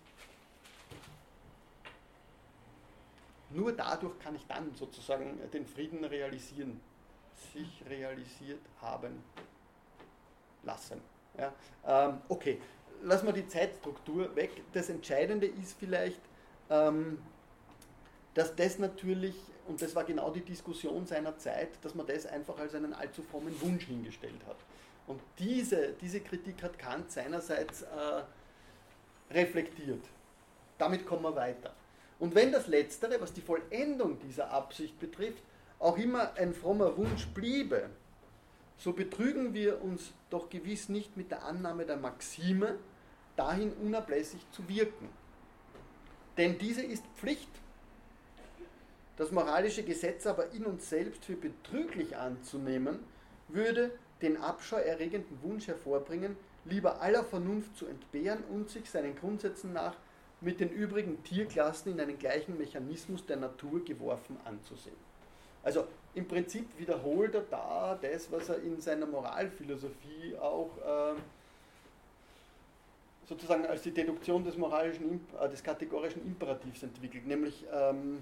Nur dadurch kann ich dann sozusagen den Frieden realisieren, sich realisiert haben lassen. Ja, ähm, okay, lassen wir die Zeitstruktur weg. Das Entscheidende ist vielleicht, ähm, dass das natürlich, und das war genau die Diskussion seiner Zeit, dass man das einfach als einen allzu frommen Wunsch hingestellt hat. Und diese, diese Kritik hat Kant seinerseits äh, reflektiert. Damit kommen wir weiter. Und wenn das Letztere, was die Vollendung dieser Absicht betrifft, auch immer ein frommer Wunsch bliebe, so betrügen wir uns doch gewiss nicht mit der Annahme der Maxime, dahin unablässig zu wirken. Denn diese ist Pflicht. Das moralische Gesetz aber in uns selbst für betrüglich anzunehmen, würde den abscheuerregenden Wunsch hervorbringen, lieber aller Vernunft zu entbehren und sich seinen Grundsätzen nach mit den übrigen Tierklassen in einen gleichen Mechanismus der Natur geworfen anzusehen. Also im Prinzip wiederholt er da das, was er in seiner Moralphilosophie auch äh, sozusagen als die Deduktion des moralischen, äh, des kategorischen Imperativs entwickelt, nämlich ähm,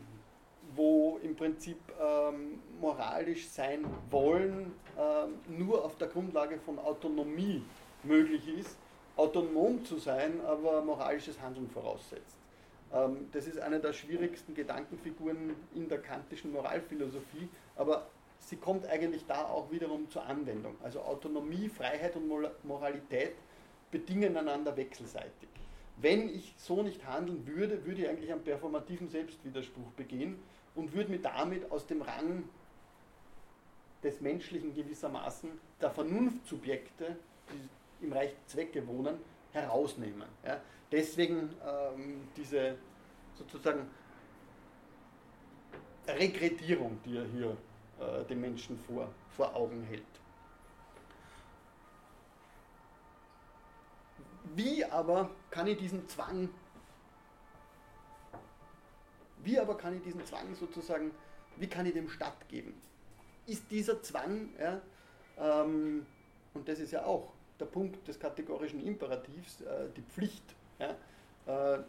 wo im Prinzip ähm, moralisch sein wollen ähm, nur auf der Grundlage von Autonomie möglich ist autonom zu sein, aber moralisches Handeln voraussetzt. Ähm, das ist eine der schwierigsten Gedankenfiguren in der kantischen Moralphilosophie, aber sie kommt eigentlich da auch wiederum zur Anwendung. Also Autonomie, Freiheit und Moralität bedingen einander wechselseitig. Wenn ich so nicht handeln würde, würde ich eigentlich einen performativen Selbstwiderspruch begehen und würde mich damit aus dem Rang des Menschlichen gewissermaßen der Vernunftsubjekte, die im Reich Zwecke wohnen, herausnehmen. Ja. Deswegen ähm, diese sozusagen Regredierung, die er hier äh, den Menschen vor, vor Augen hält. Wie aber kann ich diesen Zwang, wie aber kann ich diesen Zwang sozusagen wie kann ich dem stattgeben? Ist dieser Zwang, ja, ähm, und das ist ja auch der Punkt des kategorischen Imperativs, äh, die Pflicht, ja, äh,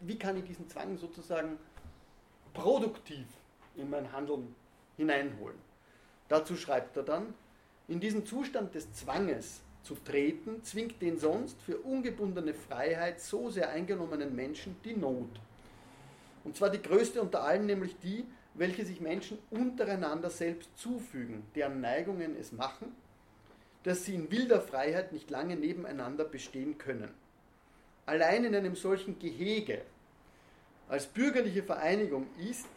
wie kann ich diesen Zwang sozusagen produktiv in mein Handeln hineinholen? Dazu schreibt er dann, in diesen Zustand des Zwanges zu treten, zwingt den sonst für ungebundene Freiheit so sehr eingenommenen Menschen die Not. Und zwar die größte unter allen, nämlich die, welche sich Menschen untereinander selbst zufügen, deren Neigungen es machen, dass sie in wilder Freiheit nicht lange nebeneinander bestehen können. Allein in einem solchen Gehege als bürgerliche Vereinigung ist,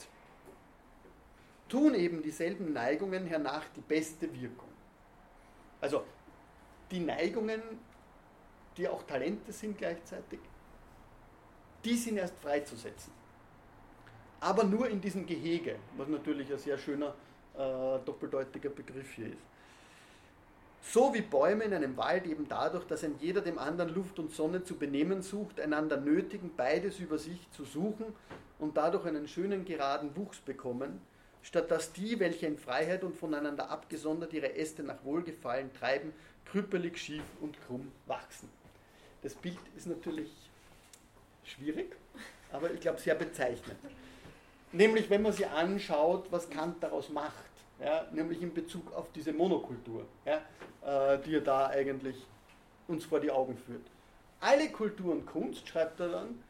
tun eben dieselben Neigungen hernach die beste Wirkung. Also die Neigungen, die auch Talente sind gleichzeitig, die sind erst freizusetzen. Aber nur in diesem Gehege, was natürlich ein sehr schöner äh, doppeldeutiger Begriff hier ist. So wie Bäume in einem Wald eben dadurch, dass ein jeder dem anderen Luft und Sonne zu benehmen sucht, einander nötigen, beides über sich zu suchen und dadurch einen schönen geraden Wuchs bekommen, statt dass die, welche in Freiheit und voneinander abgesondert ihre Äste nach Wohlgefallen treiben, krüppelig, schief und krumm wachsen. Das Bild ist natürlich schwierig, aber ich glaube sehr bezeichnend. Nämlich, wenn man sich anschaut, was Kant daraus macht, ja, nämlich in Bezug auf diese Monokultur, ja, äh, die er da eigentlich uns vor die Augen führt. Alle Kultur und Kunst, schreibt er dann,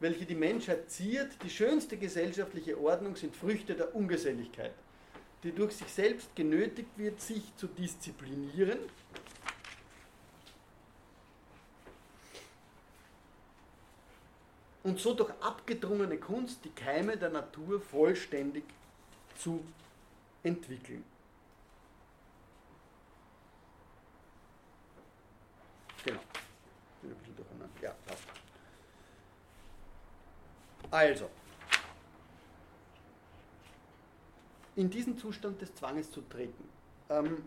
welche die Menschheit ziert, die schönste gesellschaftliche Ordnung sind Früchte der Ungeselligkeit, die durch sich selbst genötigt wird, sich zu disziplinieren und so durch abgedrungene Kunst die Keime der Natur vollständig zu entwickeln. Genau. Ja, passt. Also, in diesen Zustand des Zwanges zu treten. Ähm,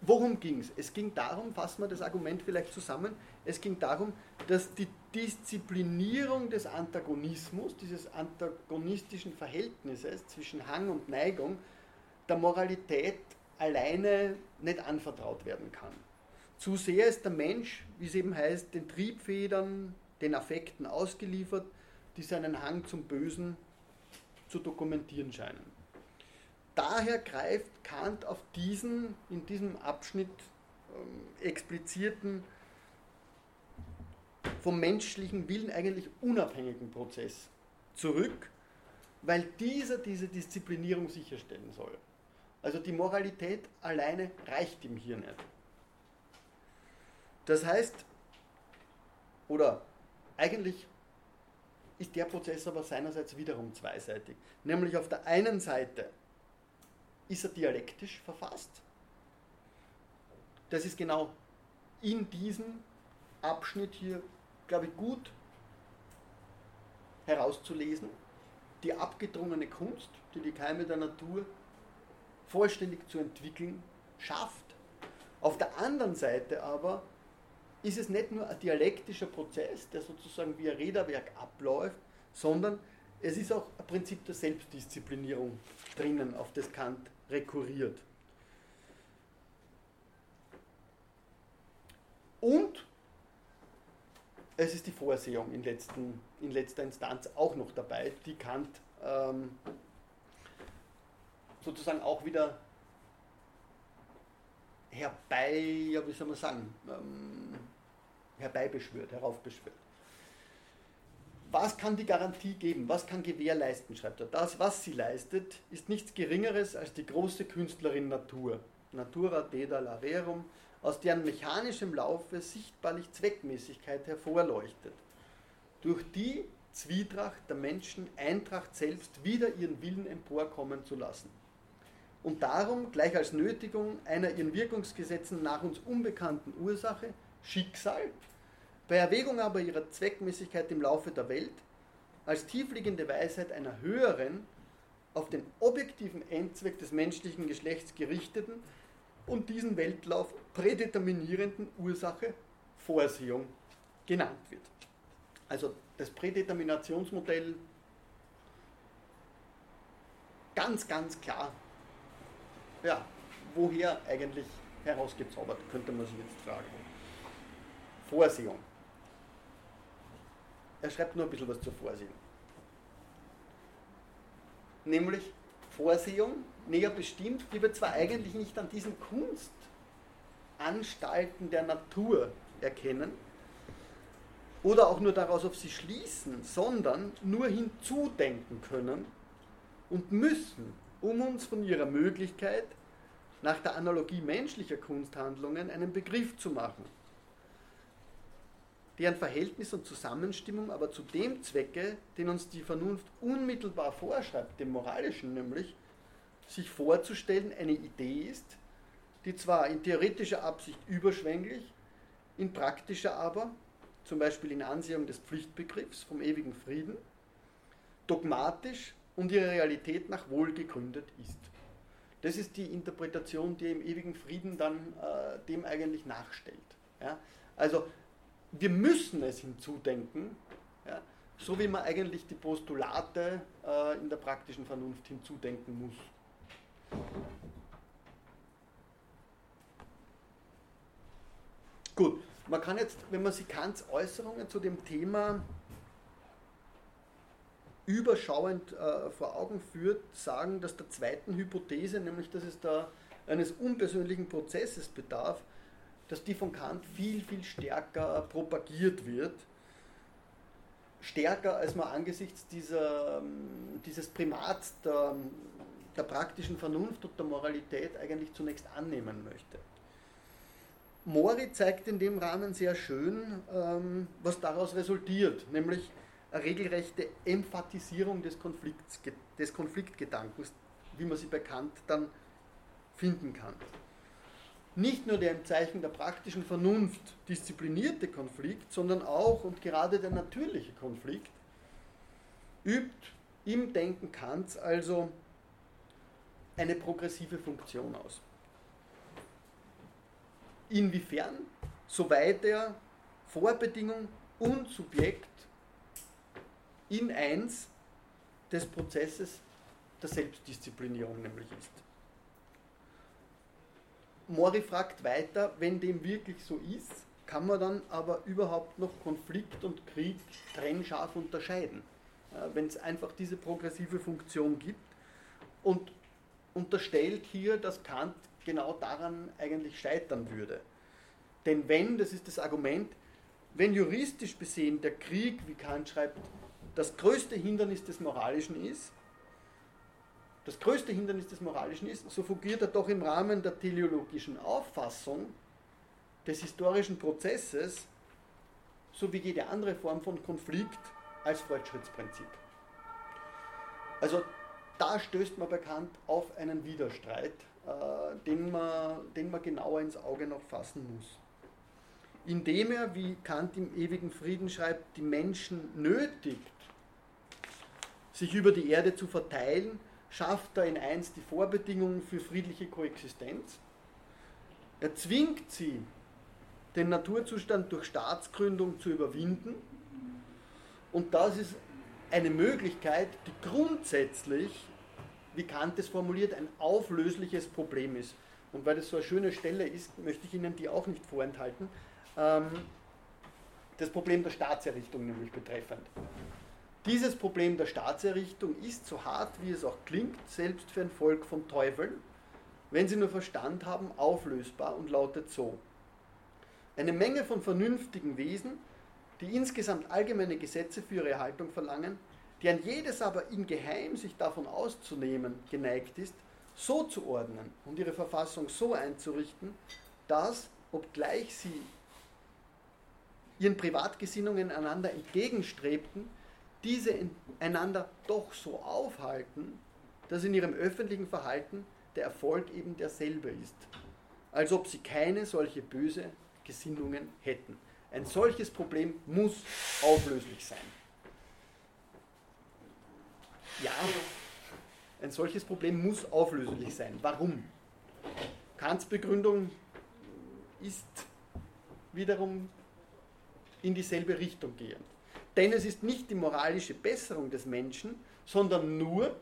worum ging es? Es ging darum, fassen wir das Argument vielleicht zusammen, es ging darum, dass die Disziplinierung des Antagonismus, dieses antagonistischen Verhältnisses zwischen Hang und Neigung, der Moralität alleine nicht anvertraut werden kann. Zu sehr ist der Mensch, wie es eben heißt, den Triebfedern, den Affekten ausgeliefert, die seinen Hang zum Bösen zu dokumentieren scheinen. Daher greift Kant auf diesen, in diesem Abschnitt ähm, explizierten vom menschlichen Willen eigentlich unabhängigen Prozess zurück, weil dieser diese Disziplinierung sicherstellen soll. Also die Moralität alleine reicht ihm hier nicht. Das heißt, oder eigentlich ist der Prozess aber seinerseits wiederum zweiseitig. Nämlich auf der einen Seite ist er dialektisch verfasst. Das ist genau in diesem Abschnitt hier glaube ich, gut herauszulesen. Die abgedrungene Kunst, die die Keime der Natur vollständig zu entwickeln schafft. Auf der anderen Seite aber ist es nicht nur ein dialektischer Prozess, der sozusagen wie ein Räderwerk abläuft, sondern es ist auch ein Prinzip der Selbstdisziplinierung drinnen, auf das Kant rekurriert. Und es ist die Vorsehung in, letzten, in letzter Instanz auch noch dabei, die Kant ähm, sozusagen auch wieder herbei, ja, wie soll man sagen, ähm, herbeibeschwört, heraufbeschwört. Was kann die Garantie geben? Was kann gewährleisten, schreibt er. Das, was sie leistet, ist nichts Geringeres als die große Künstlerin Natur. Natura deda larerum, aus deren mechanischem Laufe sichtbarlich Zweckmäßigkeit hervorleuchtet, durch die Zwietracht der Menschen Eintracht selbst wieder ihren Willen emporkommen zu lassen. Und darum, gleich als Nötigung einer ihren Wirkungsgesetzen nach uns unbekannten Ursache, Schicksal, bei Erwägung aber ihrer Zweckmäßigkeit im Laufe der Welt, als tiefliegende Weisheit einer höheren, auf den objektiven Endzweck des menschlichen Geschlechts gerichteten, und diesen Weltlauf prädeterminierenden Ursache Vorsehung genannt wird. Also das Prädeterminationsmodell ganz, ganz klar, ja, woher eigentlich herausgezaubert, könnte man sich jetzt fragen. Vorsehung. Er schreibt nur ein bisschen was zur Vorsehung. Nämlich Vorsehung, näher bestimmt, die wir zwar eigentlich nicht an diesen Kunstanstalten der Natur erkennen oder auch nur daraus auf sie schließen, sondern nur hinzudenken können und müssen, um uns von ihrer Möglichkeit nach der Analogie menschlicher Kunsthandlungen einen Begriff zu machen, deren Verhältnis und Zusammenstimmung aber zu dem Zwecke, den uns die Vernunft unmittelbar vorschreibt, dem moralischen nämlich, sich vorzustellen, eine Idee ist, die zwar in theoretischer Absicht überschwänglich, in praktischer aber, zum Beispiel in Ansehung des Pflichtbegriffs vom ewigen Frieden, dogmatisch und ihrer Realität nach wohlgegründet ist. Das ist die Interpretation, die im ewigen Frieden dann äh, dem eigentlich nachstellt. Ja? Also wir müssen es hinzudenken, ja? so wie man eigentlich die Postulate äh, in der praktischen Vernunft hinzudenken muss. Gut, man kann jetzt, wenn man sich Kants Äußerungen zu dem Thema überschauend äh, vor Augen führt, sagen, dass der zweiten Hypothese, nämlich dass es da eines unpersönlichen Prozesses bedarf, dass die von Kant viel, viel stärker propagiert wird. Stärker, als man angesichts dieser, ähm, dieses Primats der, der praktischen Vernunft und der Moralität eigentlich zunächst annehmen möchte. Mori zeigt in dem Rahmen sehr schön, ähm, was daraus resultiert, nämlich eine regelrechte Emphatisierung des, Konflikts, des Konfliktgedankens, wie man sie bei Kant dann finden kann. Nicht nur der im Zeichen der praktischen Vernunft disziplinierte Konflikt, sondern auch und gerade der natürliche Konflikt übt im Denken Kants also eine progressive Funktion aus. Inwiefern? Soweit er Vorbedingung und Subjekt in eins des Prozesses der Selbstdisziplinierung nämlich ist. Mori fragt weiter, wenn dem wirklich so ist, kann man dann aber überhaupt noch Konflikt und Krieg trennscharf unterscheiden, wenn es einfach diese progressive Funktion gibt und unterstellt hier, dass Kant genau daran eigentlich scheitern würde. Denn wenn, das ist das Argument, wenn juristisch besehen der Krieg, wie Kant schreibt, das größte Hindernis des Moralischen ist, das größte Hindernis des Moralischen ist, so fungiert er doch im Rahmen der teleologischen Auffassung des historischen Prozesses, so wie jede andere Form von Konflikt, als Fortschrittsprinzip. Also da stößt man bekannt auf einen Widerstreit, äh, den, man, den man genauer ins Auge noch fassen muss. Indem er, wie Kant im ewigen Frieden schreibt, die Menschen nötigt, sich über die Erde zu verteilen, schafft er in eins die Vorbedingungen für friedliche Koexistenz. Er zwingt sie, den Naturzustand durch Staatsgründung zu überwinden. Und das ist eine Möglichkeit, die grundsätzlich, wie Kant es formuliert, ein auflösliches Problem ist. Und weil das so eine schöne Stelle ist, möchte ich Ihnen die auch nicht vorenthalten. Ähm, das Problem der Staatserrichtung nämlich betreffend. Dieses Problem der Staatserrichtung ist, so hart wie es auch klingt, selbst für ein Volk von Teufeln, wenn sie nur Verstand haben, auflösbar und lautet so. Eine Menge von vernünftigen Wesen, die insgesamt allgemeine Gesetze für ihre Erhaltung verlangen, deren jedes aber ingeheim sich davon auszunehmen geneigt ist, so zu ordnen und ihre Verfassung so einzurichten, dass, obgleich sie ihren Privatgesinnungen einander entgegenstrebten, diese einander doch so aufhalten, dass in ihrem öffentlichen Verhalten der Erfolg eben derselbe ist, als ob sie keine solche böse Gesinnungen hätten. Ein solches Problem muss auflöslich sein. Ja, ein solches Problem muss auflöslich sein. Warum? Kants Begründung ist wiederum in dieselbe Richtung gehend. Denn es ist nicht die moralische Besserung des Menschen, sondern nur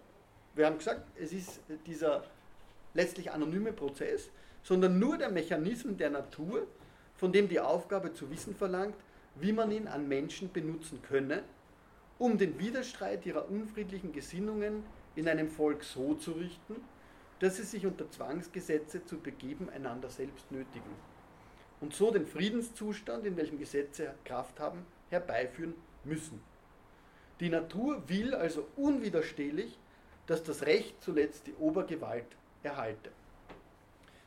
wir haben gesagt, es ist dieser letztlich anonyme Prozess, sondern nur der Mechanismus der Natur, von dem die Aufgabe zu wissen verlangt, wie man ihn an Menschen benutzen könne, um den Widerstreit ihrer unfriedlichen Gesinnungen in einem Volk so zu richten, dass sie sich unter Zwangsgesetze zu begeben einander selbst nötigen und so den Friedenszustand, in welchem Gesetze Kraft haben, herbeiführen müssen. Die Natur will also unwiderstehlich, dass das Recht zuletzt die Obergewalt erhalte.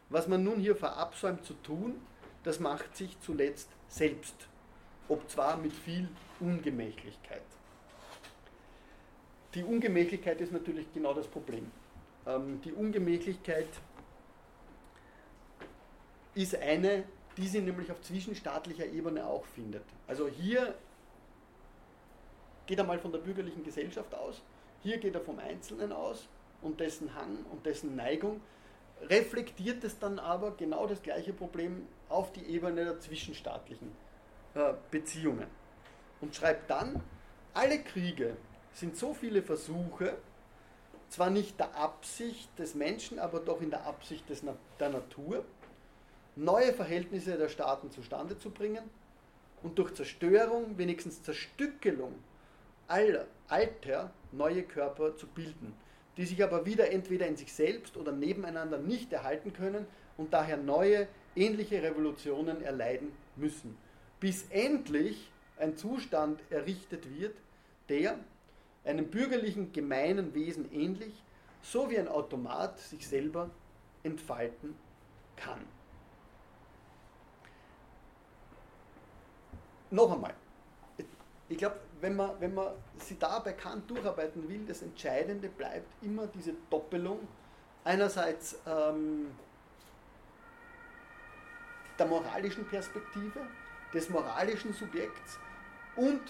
Was man nun hier verabsäumt zu tun, das macht sich zuletzt selbst, ob zwar mit viel Ungemächlichkeit. Die Ungemächlichkeit ist natürlich genau das Problem. Ähm, die Ungemächlichkeit ist eine, die sie nämlich auf zwischenstaatlicher Ebene auch findet. Also hier geht er mal von der bürgerlichen Gesellschaft aus, hier geht er vom Einzelnen aus und dessen Hang und dessen Neigung, reflektiert es dann aber genau das gleiche Problem auf die Ebene der zwischenstaatlichen äh, Beziehungen. Und schreibt dann, alle Kriege sind so viele Versuche, zwar nicht der Absicht des Menschen, aber doch in der Absicht des, der Natur, neue Verhältnisse der Staaten zustande zu bringen und durch Zerstörung, wenigstens Zerstückelung aller alter neue Körper zu bilden, die sich aber wieder entweder in sich selbst oder nebeneinander nicht erhalten können und daher neue, ähnliche Revolutionen erleiden müssen, bis endlich ein Zustand errichtet wird, der einem bürgerlichen gemeinen Wesen ähnlich, so wie ein Automat sich selber entfalten kann. Noch einmal, ich glaube, wenn man, wenn man sie da bei Kant durcharbeiten will, das Entscheidende bleibt immer diese Doppelung. Einerseits ähm, der moralischen Perspektive, des moralischen Subjekts und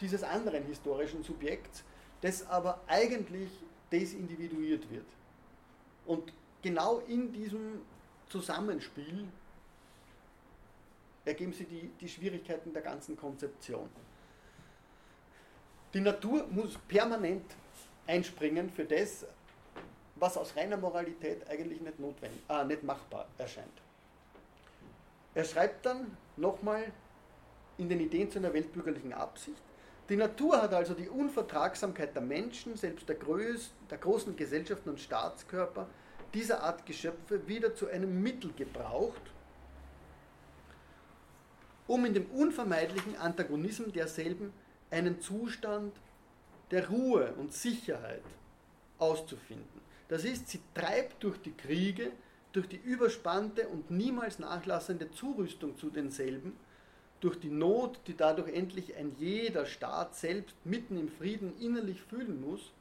dieses anderen historischen Subjekts, das aber eigentlich desindividuiert wird. Und genau in diesem Zusammenspiel ergeben sich die, die Schwierigkeiten der ganzen Konzeption. Die Natur muss permanent einspringen für das, was aus reiner Moralität eigentlich nicht, notwendig, äh, nicht machbar erscheint. Er schreibt dann nochmal in den Ideen zu einer weltbürgerlichen Absicht, die Natur hat also die Unvertragsamkeit der Menschen, selbst der, Größ, der großen Gesellschaften und Staatskörper, dieser Art Geschöpfe wieder zu einem Mittel gebraucht, um in dem unvermeidlichen Antagonismus derselben einen Zustand der Ruhe und Sicherheit auszufinden. Das ist, sie treibt durch die Kriege, durch die überspannte und niemals nachlassende Zurüstung zu denselben, durch die Not, die dadurch endlich ein jeder Staat selbst mitten im Frieden innerlich fühlen muss,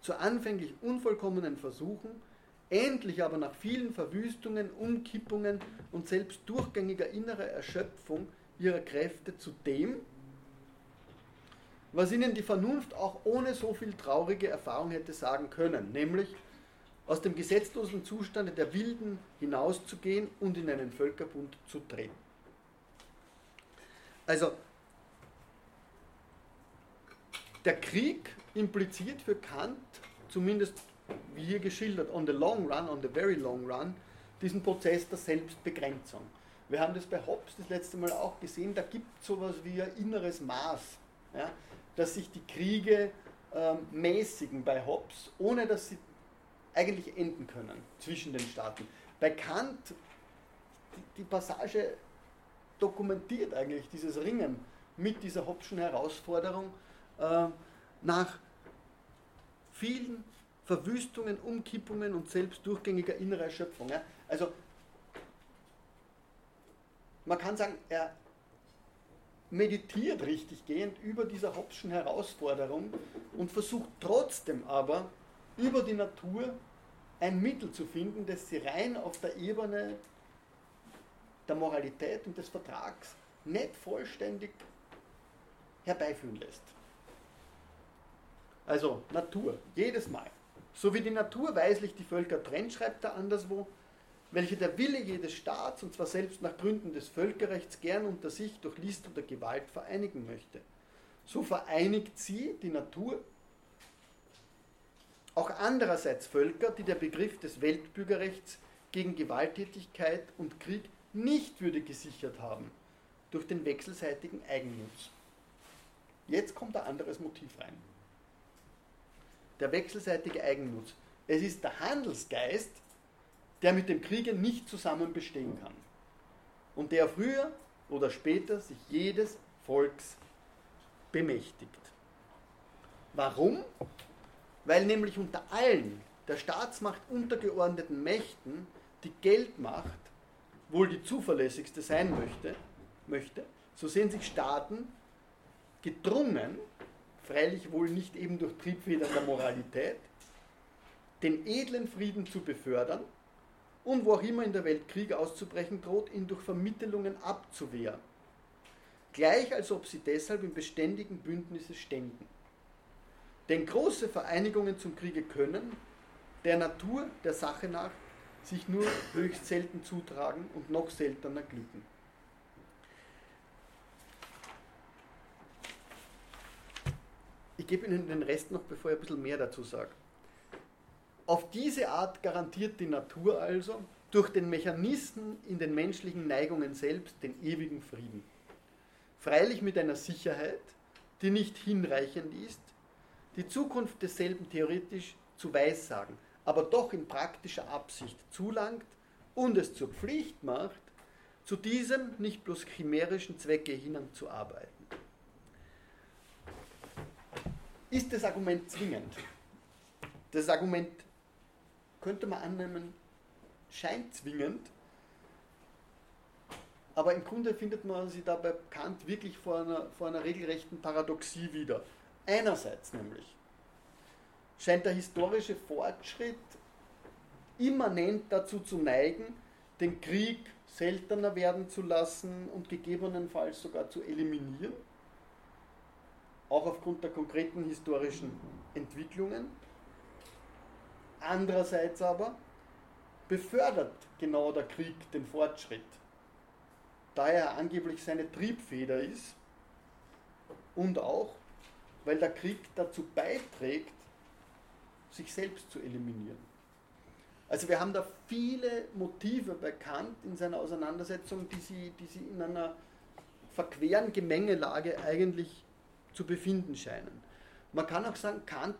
zu anfänglich unvollkommenen Versuchen, endlich aber nach vielen Verwüstungen, Umkippungen und selbst durchgängiger innerer Erschöpfung ihrer Kräfte zu dem, was ihnen die Vernunft auch ohne so viel traurige Erfahrung hätte sagen können, nämlich aus dem gesetzlosen Zustande der Wilden hinauszugehen und in einen Völkerbund zu treten. Also, der Krieg impliziert für Kant, zumindest wie hier geschildert, on the long run, on the very long run, diesen Prozess der Selbstbegrenzung. Wir haben das bei Hobbes das letzte Mal auch gesehen, da gibt es sowas wie ein inneres Maß. Ja? dass sich die Kriege ähm, mäßigen bei Hobbes, ohne dass sie eigentlich enden können zwischen den Staaten. Bei Kant, die, die Passage dokumentiert eigentlich dieses Ringen mit dieser Hobbschen Herausforderung äh, nach vielen Verwüstungen, Umkippungen und selbst durchgängiger innerer Erschöpfung. Ja? Also man kann sagen, er meditiert richtig gehend über dieser Hobbschen Herausforderung und versucht trotzdem aber über die Natur ein Mittel zu finden, das sie rein auf der Ebene der Moralität und des Vertrags nicht vollständig herbeiführen lässt. Also Natur, jedes Mal. So wie die Natur weislich die Völker trennt, schreibt er anderswo, welche der Wille jedes Staats, und zwar selbst nach Gründen des Völkerrechts, gern unter sich durch List oder Gewalt vereinigen möchte. So vereinigt sie, die Natur, auch andererseits Völker, die der Begriff des Weltbürgerrechts gegen Gewalttätigkeit und Krieg nicht würde gesichert haben durch den wechselseitigen Eigennutz. Jetzt kommt ein anderes Motiv rein. Der wechselseitige Eigennutz. Es ist der Handelsgeist, der mit dem Kriege nicht zusammen bestehen kann. Und der früher oder später sich jedes Volks bemächtigt. Warum? Weil nämlich unter allen der Staatsmacht untergeordneten Mächten die Geldmacht wohl die zuverlässigste sein möchte, möchte, so sehen sich Staaten gedrungen, freilich wohl nicht eben durch Triebfedern der Moralität, den edlen Frieden zu befördern und wo auch immer in der Welt Krieg auszubrechen droht, ihn durch Vermittelungen abzuwehren. Gleich als ob sie deshalb in beständigen Bündnisse ständen. Denn große Vereinigungen zum Kriege können, der Natur der Sache nach, sich nur höchst selten zutragen und noch seltener glücken. Ich gebe Ihnen den Rest noch, bevor ich ein bisschen mehr dazu sage. Auf diese Art garantiert die Natur also durch den Mechanismen in den menschlichen Neigungen selbst den ewigen Frieden. Freilich mit einer Sicherheit, die nicht hinreichend ist, die Zukunft desselben theoretisch zu weissagen, aber doch in praktischer Absicht zulangt und es zur Pflicht macht, zu diesem nicht bloß chimärischen Zwecke hinanzuarbeiten. Ist das Argument zwingend? Das Argument könnte man annehmen, scheint zwingend, aber im Grunde findet man sie da bei Kant wirklich vor einer, vor einer regelrechten Paradoxie wieder. Einerseits nämlich scheint der historische Fortschritt immanent dazu zu neigen, den Krieg seltener werden zu lassen und gegebenenfalls sogar zu eliminieren, auch aufgrund der konkreten historischen Entwicklungen. Andererseits aber befördert genau der Krieg den Fortschritt, da er angeblich seine Triebfeder ist und auch, weil der Krieg dazu beiträgt, sich selbst zu eliminieren. Also wir haben da viele Motive bekannt in seiner Auseinandersetzung, die sie, die sie in einer verqueren Gemengelage eigentlich zu befinden scheinen. Man kann auch sagen, Kant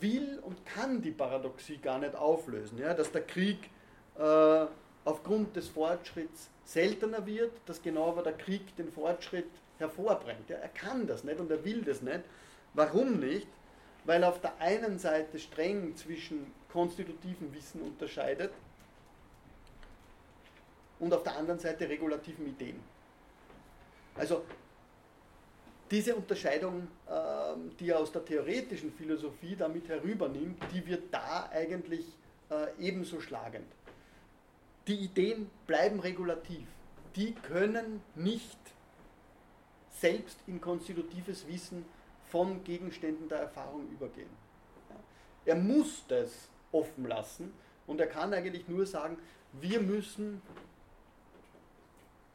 will und kann die Paradoxie gar nicht auflösen, ja, dass der Krieg äh, aufgrund des Fortschritts seltener wird, dass genau aber der Krieg den Fortschritt hervorbringt. Ja, er kann das nicht und er will das nicht. Warum nicht? Weil er auf der einen Seite streng zwischen konstitutivem Wissen unterscheidet und auf der anderen Seite regulativen Ideen. Also diese Unterscheidung, ähm, die er aus der theoretischen Philosophie damit herübernimmt, die wird da eigentlich äh, ebenso schlagend. Die Ideen bleiben regulativ. Die können nicht selbst in konstitutives Wissen von Gegenständen der Erfahrung übergehen. Er muss das offen lassen und er kann eigentlich nur sagen, wir müssen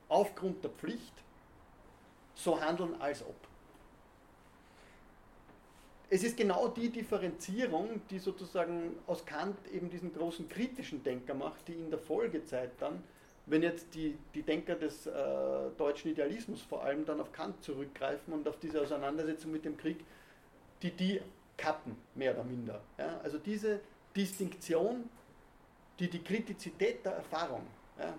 aufgrund der Pflicht so handeln, als ob. Es ist genau die Differenzierung, die sozusagen aus Kant eben diesen großen kritischen Denker macht, die in der Folgezeit dann, wenn jetzt die, die Denker des äh, deutschen Idealismus vor allem dann auf Kant zurückgreifen und auf diese Auseinandersetzung mit dem Krieg, die die kappen, mehr oder minder. Ja? Also diese Distinktion, die die Kritizität der Erfahrung, ja,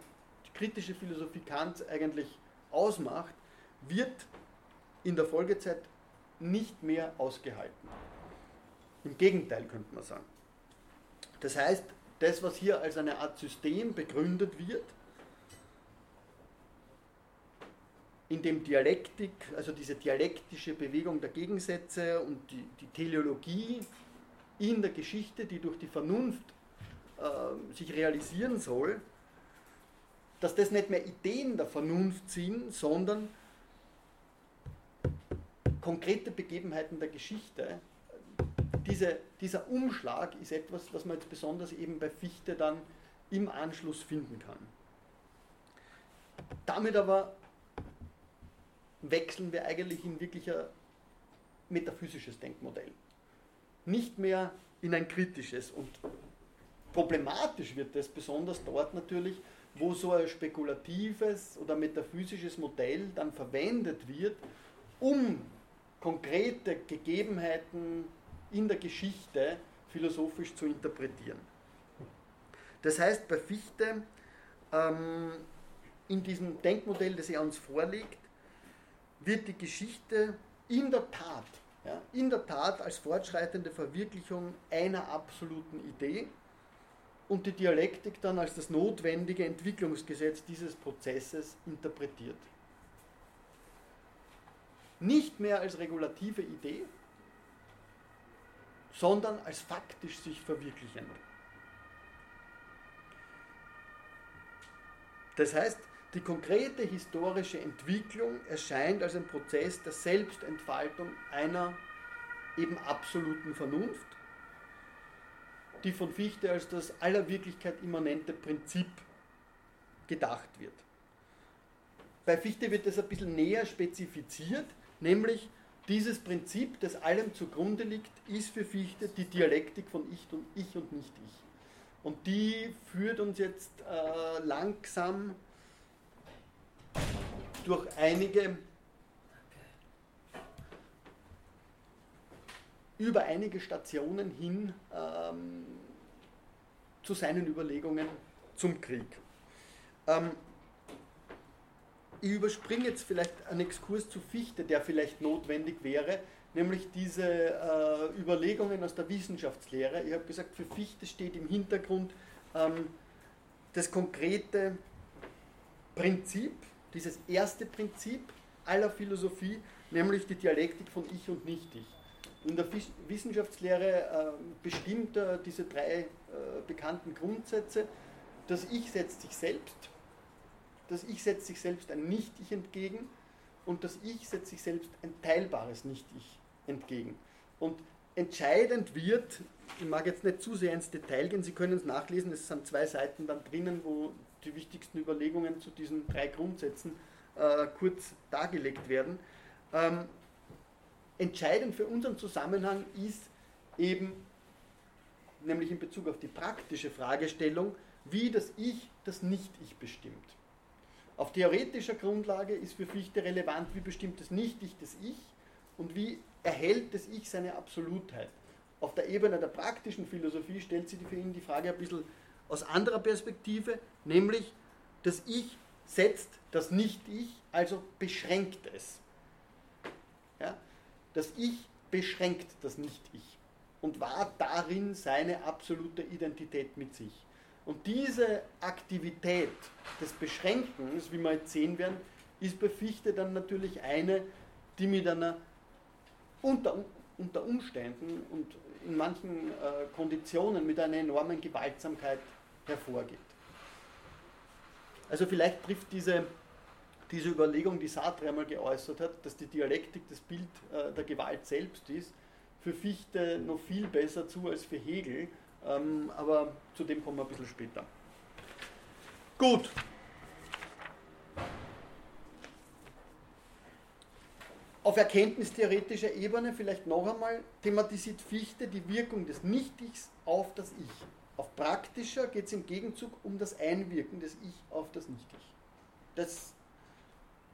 die kritische Philosophie Kants eigentlich ausmacht, wird in der Folgezeit nicht mehr ausgehalten. Im Gegenteil könnte man sagen. Das heißt, das, was hier als eine Art System begründet wird, in dem Dialektik, also diese dialektische Bewegung der Gegensätze und die, die Teleologie in der Geschichte, die durch die Vernunft äh, sich realisieren soll, dass das nicht mehr Ideen der Vernunft sind, sondern konkrete Begebenheiten der Geschichte. Diese, dieser Umschlag ist etwas, was man jetzt besonders eben bei Fichte dann im Anschluss finden kann. Damit aber wechseln wir eigentlich in wirklich ein metaphysisches Denkmodell. Nicht mehr in ein kritisches. Und problematisch wird es besonders dort natürlich, wo so ein spekulatives oder metaphysisches Modell dann verwendet wird, um konkrete Gegebenheiten in der Geschichte philosophisch zu interpretieren. Das heißt, bei Fichte, ähm, in diesem Denkmodell, das er uns vorlegt, wird die Geschichte in der Tat, ja, in der Tat als fortschreitende Verwirklichung einer absoluten Idee und die Dialektik dann als das notwendige Entwicklungsgesetz dieses Prozesses interpretiert. Nicht mehr als regulative Idee, sondern als faktisch sich verwirklichend. Das heißt, die konkrete historische Entwicklung erscheint als ein Prozess der Selbstentfaltung einer eben absoluten Vernunft, die von Fichte als das aller Wirklichkeit immanente Prinzip gedacht wird. Bei Fichte wird das ein bisschen näher spezifiziert, nämlich dieses Prinzip, das allem zugrunde liegt, ist für Fichte die Dialektik von Ich und Ich und nicht Ich. Und die führt uns jetzt äh, langsam durch einige über einige Stationen hin ähm, zu seinen Überlegungen zum Krieg. Ähm, ich überspringe jetzt vielleicht einen Exkurs zu Fichte, der vielleicht notwendig wäre, nämlich diese äh, Überlegungen aus der Wissenschaftslehre. Ich habe gesagt, für Fichte steht im Hintergrund ähm, das konkrete Prinzip, dieses erste Prinzip aller Philosophie, nämlich die Dialektik von Ich und Nicht-Ich. In der Wissenschaftslehre äh, bestimmt er diese drei äh, bekannten Grundsätze. Das Ich setzt sich selbst, das Ich setzt sich selbst ein Nicht-Ich entgegen und das Ich setzt sich selbst ein teilbares Nicht-Ich entgegen. Und entscheidend wird, ich mag jetzt nicht zu sehr ins Detail gehen, Sie können es nachlesen, es sind zwei Seiten dann drinnen, wo die wichtigsten Überlegungen zu diesen drei Grundsätzen äh, kurz dargelegt werden. Ähm, entscheidend für unseren Zusammenhang ist eben, nämlich in Bezug auf die praktische Fragestellung, wie das Ich das Nicht-Ich bestimmt. Auf theoretischer Grundlage ist für Fichte relevant, wie bestimmt das Nicht-Ich das Ich und wie erhält das Ich seine Absolutheit. Auf der Ebene der praktischen Philosophie stellt sich für ihn die Frage ein bisschen aus anderer Perspektive, nämlich das Ich setzt das Nicht-Ich, also beschränkt es. Ja? Das Ich beschränkt das Nicht-Ich und wahrt darin seine absolute Identität mit sich. Und diese Aktivität des Beschränkens, wie wir jetzt sehen werden, ist bei Fichte dann natürlich eine, die mit einer unter, unter Umständen und in manchen äh, Konditionen mit einer enormen Gewaltsamkeit hervorgeht. Also vielleicht trifft diese, diese Überlegung, die Sartre einmal geäußert hat, dass die Dialektik das Bild äh, der Gewalt selbst ist, für Fichte noch viel besser zu als für Hegel, ähm, aber zu dem kommen wir ein bisschen später. Gut. Auf erkenntnistheoretischer Ebene vielleicht noch einmal thematisiert Fichte die Wirkung des Nichtigs auf das Ich. Auf praktischer geht es im Gegenzug um das Einwirken des Ich auf das Nicht-Ich. Das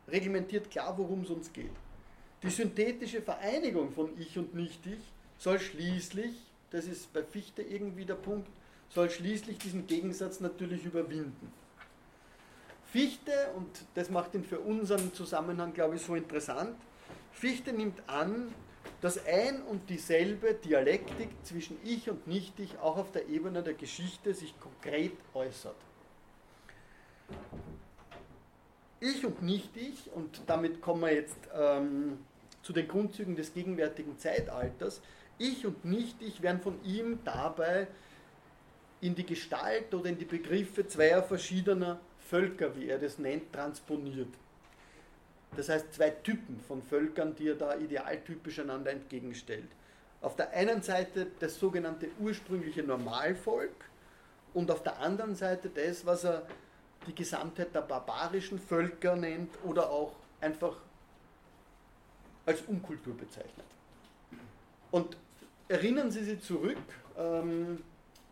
reglementiert klar, worum es uns geht. Die synthetische Vereinigung von Ich und Nicht-Ich soll schließlich, das ist bei Fichte irgendwie der Punkt, soll schließlich diesen Gegensatz natürlich überwinden. Fichte, und das macht ihn für unseren Zusammenhang, glaube ich, so interessant, Fichte nimmt an, dass ein und dieselbe Dialektik zwischen Ich und Nicht-Ich auch auf der Ebene der Geschichte sich konkret äußert. Ich und Nicht-Ich, und damit kommen wir jetzt ähm, zu den Grundzügen des gegenwärtigen Zeitalters, Ich und Nicht-Ich werden von ihm dabei in die Gestalt oder in die Begriffe zweier verschiedener Völker, wie er das nennt, transponiert. Das heißt zwei Typen von Völkern, die er da idealtypisch einander entgegenstellt. Auf der einen Seite das sogenannte ursprüngliche Normalvolk und auf der anderen Seite das, was er die Gesamtheit der barbarischen Völker nennt oder auch einfach als Unkultur bezeichnet. Und erinnern Sie sich zurück, ähm,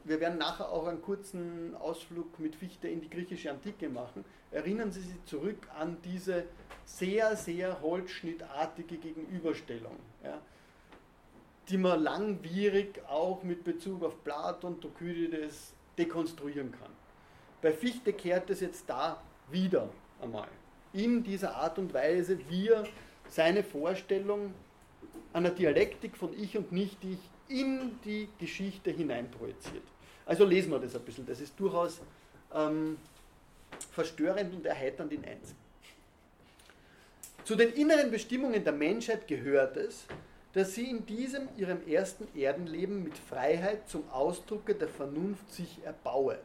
wir werden nachher auch einen kurzen Ausflug mit Fichte in die griechische Antike machen. Erinnern Sie sich zurück an diese sehr, sehr holzschnittartige Gegenüberstellung, ja, die man langwierig auch mit Bezug auf Platon, Thukydides dekonstruieren kann. Bei Fichte kehrt es jetzt da wieder einmal. In dieser Art und Weise, wie er seine Vorstellung einer Dialektik von Ich und Nicht-Ich in die Geschichte hineinprojiziert. Also lesen wir das ein bisschen. Das ist durchaus ähm, verstörend und erheiternd in eins. Zu den inneren Bestimmungen der Menschheit gehört es, dass sie in diesem ihrem ersten Erdenleben mit Freiheit zum Ausdrucke der Vernunft sich erbaue.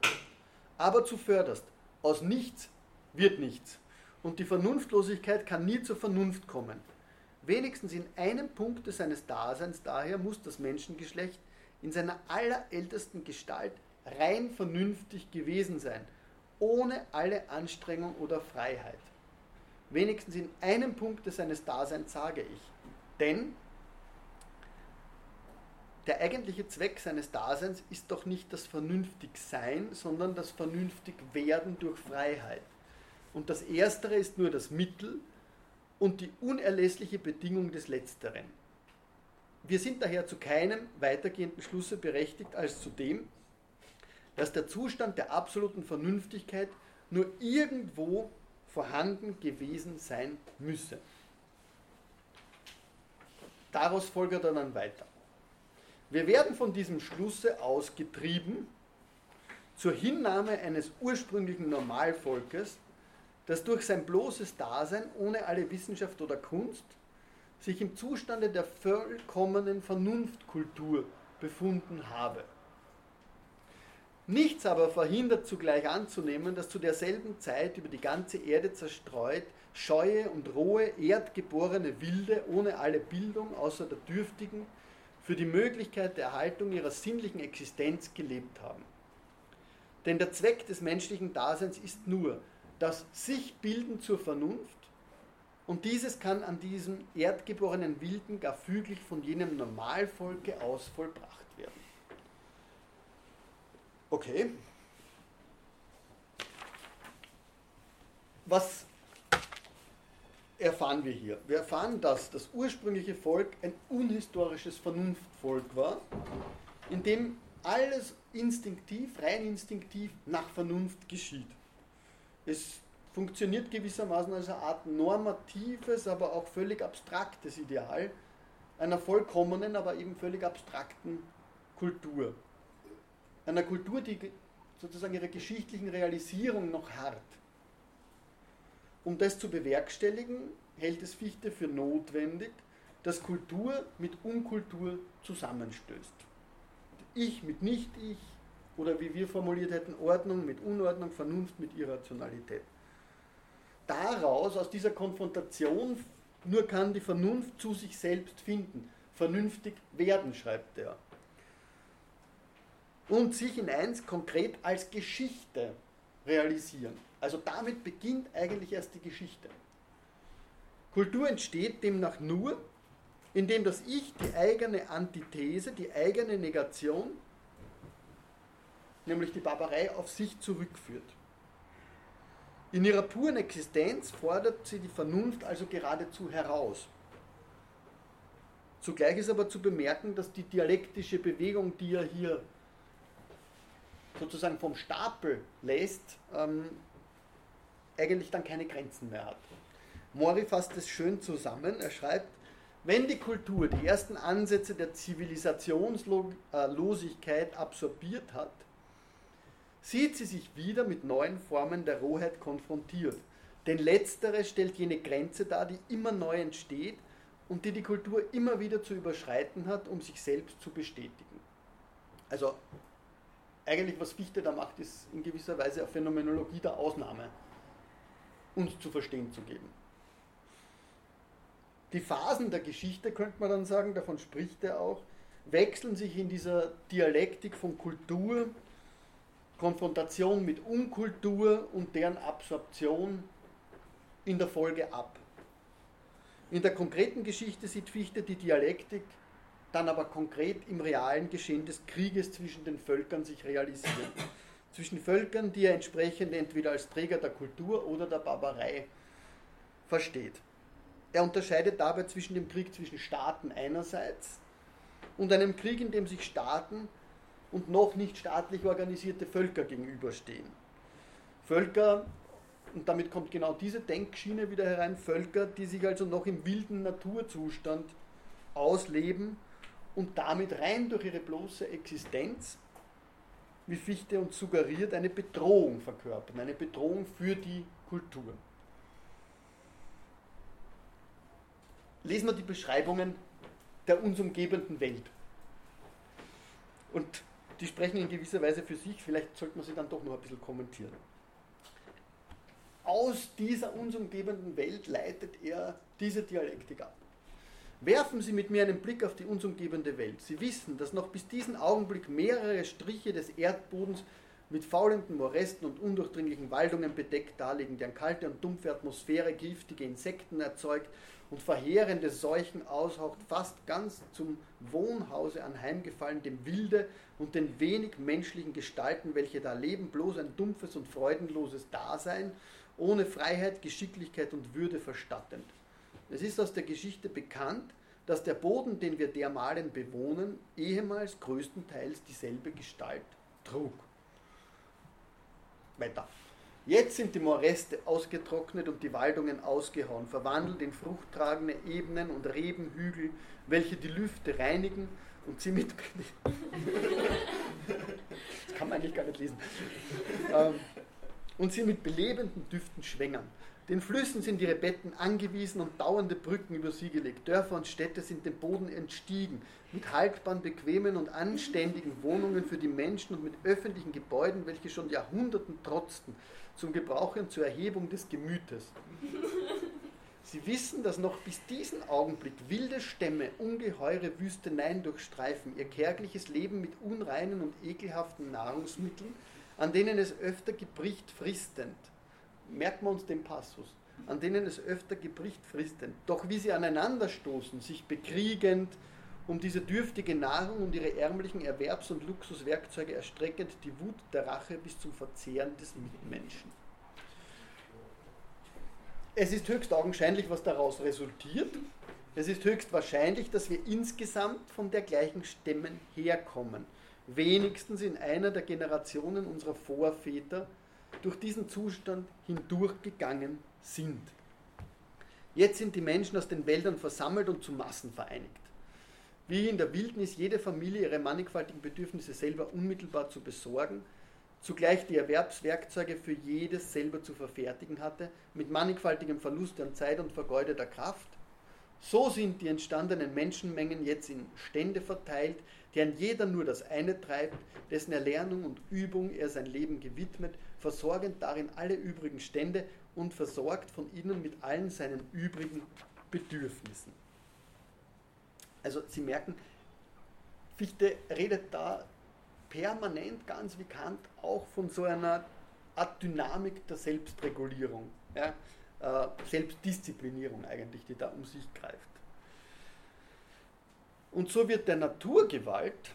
Aber zuvörderst, aus nichts wird nichts. Und die Vernunftlosigkeit kann nie zur Vernunft kommen. Wenigstens in einem Punkt seines Daseins daher muss das Menschengeschlecht in seiner allerältesten Gestalt rein vernünftig gewesen sein, ohne alle Anstrengung oder Freiheit. Wenigstens in einem Punkt seines Daseins sage ich. Denn der eigentliche Zweck seines Daseins ist doch nicht das Vernünftigsein, sondern das Vernünftigwerden durch Freiheit. Und das Erstere ist nur das Mittel, und die unerlässliche Bedingung des Letzteren. Wir sind daher zu keinem weitergehenden Schlusse berechtigt als zu dem, dass der Zustand der absoluten Vernünftigkeit nur irgendwo vorhanden gewesen sein müsse. Daraus folgt er dann weiter. Wir werden von diesem Schlusse ausgetrieben zur Hinnahme eines ursprünglichen Normalvolkes, das durch sein bloßes Dasein ohne alle Wissenschaft oder Kunst sich im Zustande der vollkommenen Vernunftkultur befunden habe. Nichts aber verhindert zugleich anzunehmen, dass zu derselben Zeit über die ganze Erde zerstreut scheue und rohe, erdgeborene Wilde ohne alle Bildung außer der dürftigen für die Möglichkeit der Erhaltung ihrer sinnlichen Existenz gelebt haben. Denn der Zweck des menschlichen Daseins ist nur, das sich bilden zur Vernunft und dieses kann an diesem erdgeborenen Wilden gar füglich von jenem Normalvolke aus vollbracht werden. Okay. Was erfahren wir hier? Wir erfahren, dass das ursprüngliche Volk ein unhistorisches Vernunftvolk war, in dem alles instinktiv, rein instinktiv nach Vernunft geschieht. Es funktioniert gewissermaßen als eine Art normatives, aber auch völlig abstraktes Ideal einer vollkommenen, aber eben völlig abstrakten Kultur. Einer Kultur, die sozusagen ihre geschichtlichen Realisierung noch hat. Um das zu bewerkstelligen, hält es Fichte für notwendig, dass Kultur mit Unkultur zusammenstößt. Ich mit Nicht-Ich, oder wie wir formuliert hätten, Ordnung mit Unordnung, Vernunft mit Irrationalität. Daraus, aus dieser Konfrontation, nur kann die Vernunft zu sich selbst finden, vernünftig werden, schreibt er. Und sich in eins konkret als Geschichte realisieren. Also damit beginnt eigentlich erst die Geschichte. Kultur entsteht demnach nur, indem das Ich die eigene Antithese, die eigene Negation nämlich die Barbarei, auf sich zurückführt. In ihrer puren Existenz fordert sie die Vernunft also geradezu heraus. Zugleich ist aber zu bemerken, dass die dialektische Bewegung, die er hier sozusagen vom Stapel lässt, ähm, eigentlich dann keine Grenzen mehr hat. Mori fasst es schön zusammen. Er schreibt, wenn die Kultur die ersten Ansätze der Zivilisationslosigkeit absorbiert hat, sieht sie sich wieder mit neuen Formen der Rohheit konfrontiert. Denn letztere stellt jene Grenze dar, die immer neu entsteht und die die Kultur immer wieder zu überschreiten hat, um sich selbst zu bestätigen. Also eigentlich was Fichte da macht, ist in gewisser Weise eine Phänomenologie der Ausnahme uns zu verstehen zu geben. Die Phasen der Geschichte, könnte man dann sagen, davon spricht er auch, wechseln sich in dieser Dialektik von Kultur Konfrontation mit Unkultur und deren Absorption in der Folge ab. In der konkreten Geschichte sieht Fichte die Dialektik dann aber konkret im realen Geschehen des Krieges zwischen den Völkern sich realisieren. *clears throat* Zwischen Völkern, die er entsprechend entweder als Träger der Kultur oder der Barbarei versteht. Er unterscheidet dabei zwischen dem Krieg zwischen Staaten einerseits und einem Krieg, in dem sich Staaten und noch nicht staatlich organisierte Völker gegenüberstehen. Völker, und damit kommt genau diese Denkschiene wieder herein, Völker, die sich also noch im wilden Naturzustand ausleben und damit rein durch ihre bloße Existenz, wie Fichte uns suggeriert, eine Bedrohung verkörpern, eine Bedrohung für die Kultur. Lesen wir die Beschreibungen der uns umgebenden Welt. Und die sprechen in gewisser Weise für sich, vielleicht sollte man sie dann doch noch ein bisschen kommentieren. Aus dieser uns umgebenden Welt leitet er diese Dialektik ab. Werfen Sie mit mir einen Blick auf die uns umgebende Welt. Sie wissen, dass noch bis diesen Augenblick mehrere Striche des Erdbodens mit faulenden Moresten und undurchdringlichen Waldungen bedeckt darliegen, deren kalte und dumpfe Atmosphäre giftige Insekten erzeugt und verheerende Seuchen aushaucht, fast ganz zum Wohnhause anheimgefallen, dem Wilde und den wenig menschlichen Gestalten, welche da leben, bloß ein dumpfes und freudenloses Dasein, ohne Freiheit, Geschicklichkeit und Würde verstattend. Es ist aus der Geschichte bekannt, dass der Boden, den wir dermalen bewohnen, ehemals größtenteils dieselbe Gestalt trug. Weiter. Jetzt sind die Moreste ausgetrocknet und die Waldungen ausgehauen, verwandelt in fruchttragende Ebenen und Rebenhügel, welche die Lüfte reinigen und sie mit. *laughs* das kann man eigentlich gar nicht lesen. Ähm, und sie mit belebenden Düften schwängern. Den Flüssen sind ihre Betten angewiesen und dauernde Brücken über sie gelegt. Dörfer und Städte sind dem Boden entstiegen, mit haltbaren, bequemen und anständigen Wohnungen für die Menschen und mit öffentlichen Gebäuden, welche schon Jahrhunderten trotzten, zum Gebrauch und zur Erhebung des Gemütes. Sie wissen, dass noch bis diesen Augenblick wilde Stämme ungeheure Wüsteneien durchstreifen, ihr kärgliches Leben mit unreinen und ekelhaften Nahrungsmitteln, an denen es öfter gebricht fristend merken wir uns den Passus, an denen es öfter gebricht fristen. Doch wie sie aneinanderstoßen, sich bekriegend, um diese dürftige Nahrung und ihre ärmlichen Erwerbs- und Luxuswerkzeuge erstreckend die Wut der Rache bis zum Verzehren des Mitmenschen. Es ist höchst augenscheinlich, was daraus resultiert. Es ist höchst wahrscheinlich, dass wir insgesamt von der gleichen Stämmen herkommen. Wenigstens in einer der Generationen unserer Vorväter durch diesen Zustand hindurchgegangen sind. Jetzt sind die Menschen aus den Wäldern versammelt und zu Massen vereinigt. Wie in der Wildnis jede Familie ihre mannigfaltigen Bedürfnisse selber unmittelbar zu besorgen, zugleich die Erwerbswerkzeuge für jedes selber zu verfertigen hatte, mit mannigfaltigem Verlust an Zeit und vergeudeter Kraft, so sind die entstandenen Menschenmengen jetzt in Stände verteilt, deren jeder nur das eine treibt, dessen Erlernung und Übung er sein Leben gewidmet versorgend darin alle übrigen Stände und versorgt von ihnen mit allen seinen übrigen Bedürfnissen. Also Sie merken, Fichte redet da permanent, ganz wie Kant, auch von so einer Art Dynamik der Selbstregulierung, ja, äh, Selbstdisziplinierung eigentlich, die da um sich greift. Und so wird der Naturgewalt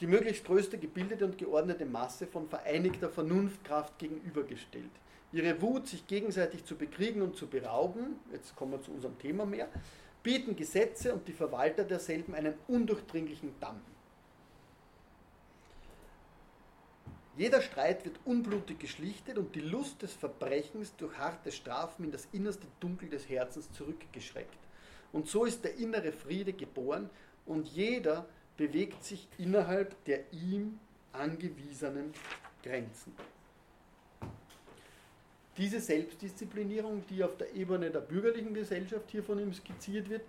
die möglichst größte gebildete und geordnete Masse von vereinigter Vernunftkraft gegenübergestellt. Ihre Wut, sich gegenseitig zu bekriegen und zu berauben, jetzt kommen wir zu unserem Thema mehr, bieten Gesetze und die Verwalter derselben einen undurchdringlichen Damm. Jeder Streit wird unblutig geschlichtet und die Lust des Verbrechens durch harte Strafen in das innerste Dunkel des Herzens zurückgeschreckt. Und so ist der innere Friede geboren und jeder bewegt sich innerhalb der ihm angewiesenen Grenzen. Diese Selbstdisziplinierung, die auf der Ebene der bürgerlichen Gesellschaft hier von ihm skizziert wird,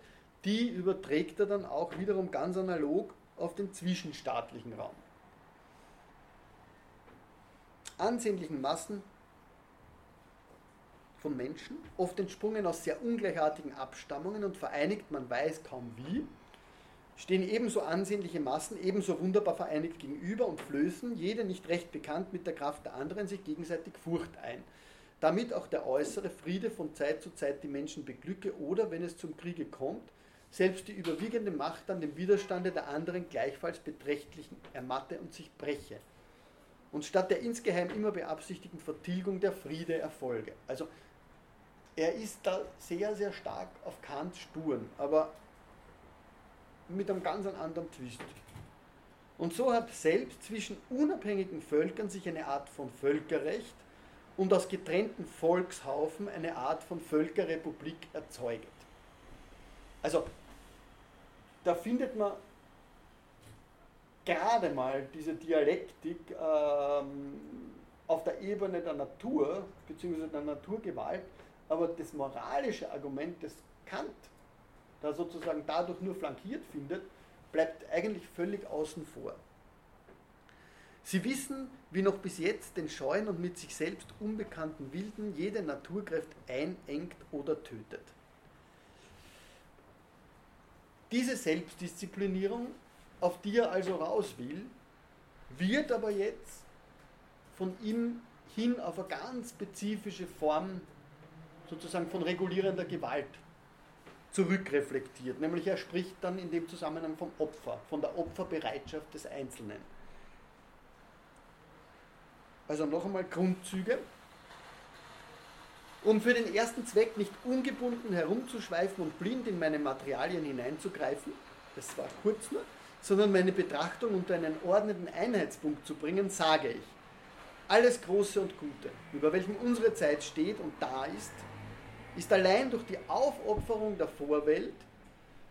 die überträgt er dann auch wiederum ganz analog auf den zwischenstaatlichen Raum. Ansehnlichen Massen von Menschen, oft entsprungen aus sehr ungleichartigen Abstammungen und vereinigt, man weiß kaum wie, stehen ebenso ansehnliche Massen ebenso wunderbar vereinigt gegenüber und flößen, jede nicht recht bekannt mit der Kraft der anderen, sich gegenseitig Furcht ein. Damit auch der äußere Friede von Zeit zu Zeit die Menschen beglücke oder, wenn es zum Kriege kommt, selbst die überwiegende Macht an dem Widerstande der anderen gleichfalls beträchtlichen ermatte und sich breche. Und statt der insgeheim immer beabsichtigten Vertilgung der Friede erfolge. Also er ist da sehr, sehr stark auf Kants Spuren, aber mit einem ganz anderen Twist. Und so hat selbst zwischen unabhängigen Völkern sich eine Art von Völkerrecht und aus getrennten Volkshaufen eine Art von Völkerrepublik erzeugt. Also, da findet man gerade mal diese Dialektik ähm, auf der Ebene der Natur, beziehungsweise der Naturgewalt, aber das moralische Argument, das Kant da sozusagen dadurch nur flankiert findet, bleibt eigentlich völlig außen vor. Sie wissen, wie noch bis jetzt den scheuen und mit sich selbst unbekannten Wilden jede Naturkraft einengt oder tötet. Diese Selbstdisziplinierung, auf die er also raus will, wird aber jetzt von ihm hin auf eine ganz spezifische Form sozusagen von regulierender Gewalt zurückreflektiert. Nämlich er spricht dann in dem Zusammenhang vom Opfer, von der Opferbereitschaft des Einzelnen. Also noch einmal Grundzüge. Um für den ersten Zweck nicht ungebunden herumzuschweifen und blind in meine Materialien hineinzugreifen, das war kurz nur, sondern meine Betrachtung unter einen ordnenden Einheitspunkt zu bringen, sage ich, alles Große und Gute, über welchem unsere Zeit steht und da ist, ist allein durch die Aufopferung der Vorwelt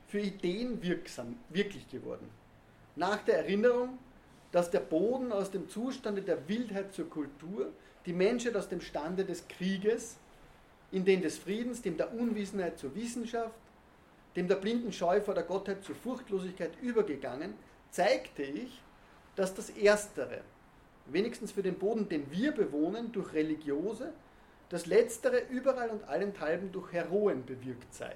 für Ideen wirksam, wirklich geworden. Nach der Erinnerung, dass der Boden aus dem Zustande der Wildheit zur Kultur, die Menschheit aus dem Stande des Krieges, in den des Friedens, dem der Unwissenheit zur Wissenschaft, dem der blinden Scheu vor der Gottheit zur Furchtlosigkeit übergegangen, zeigte ich, dass das Erstere, wenigstens für den Boden, den wir bewohnen, durch religiose, das Letztere überall und allenthalben durch Heroen bewirkt sei,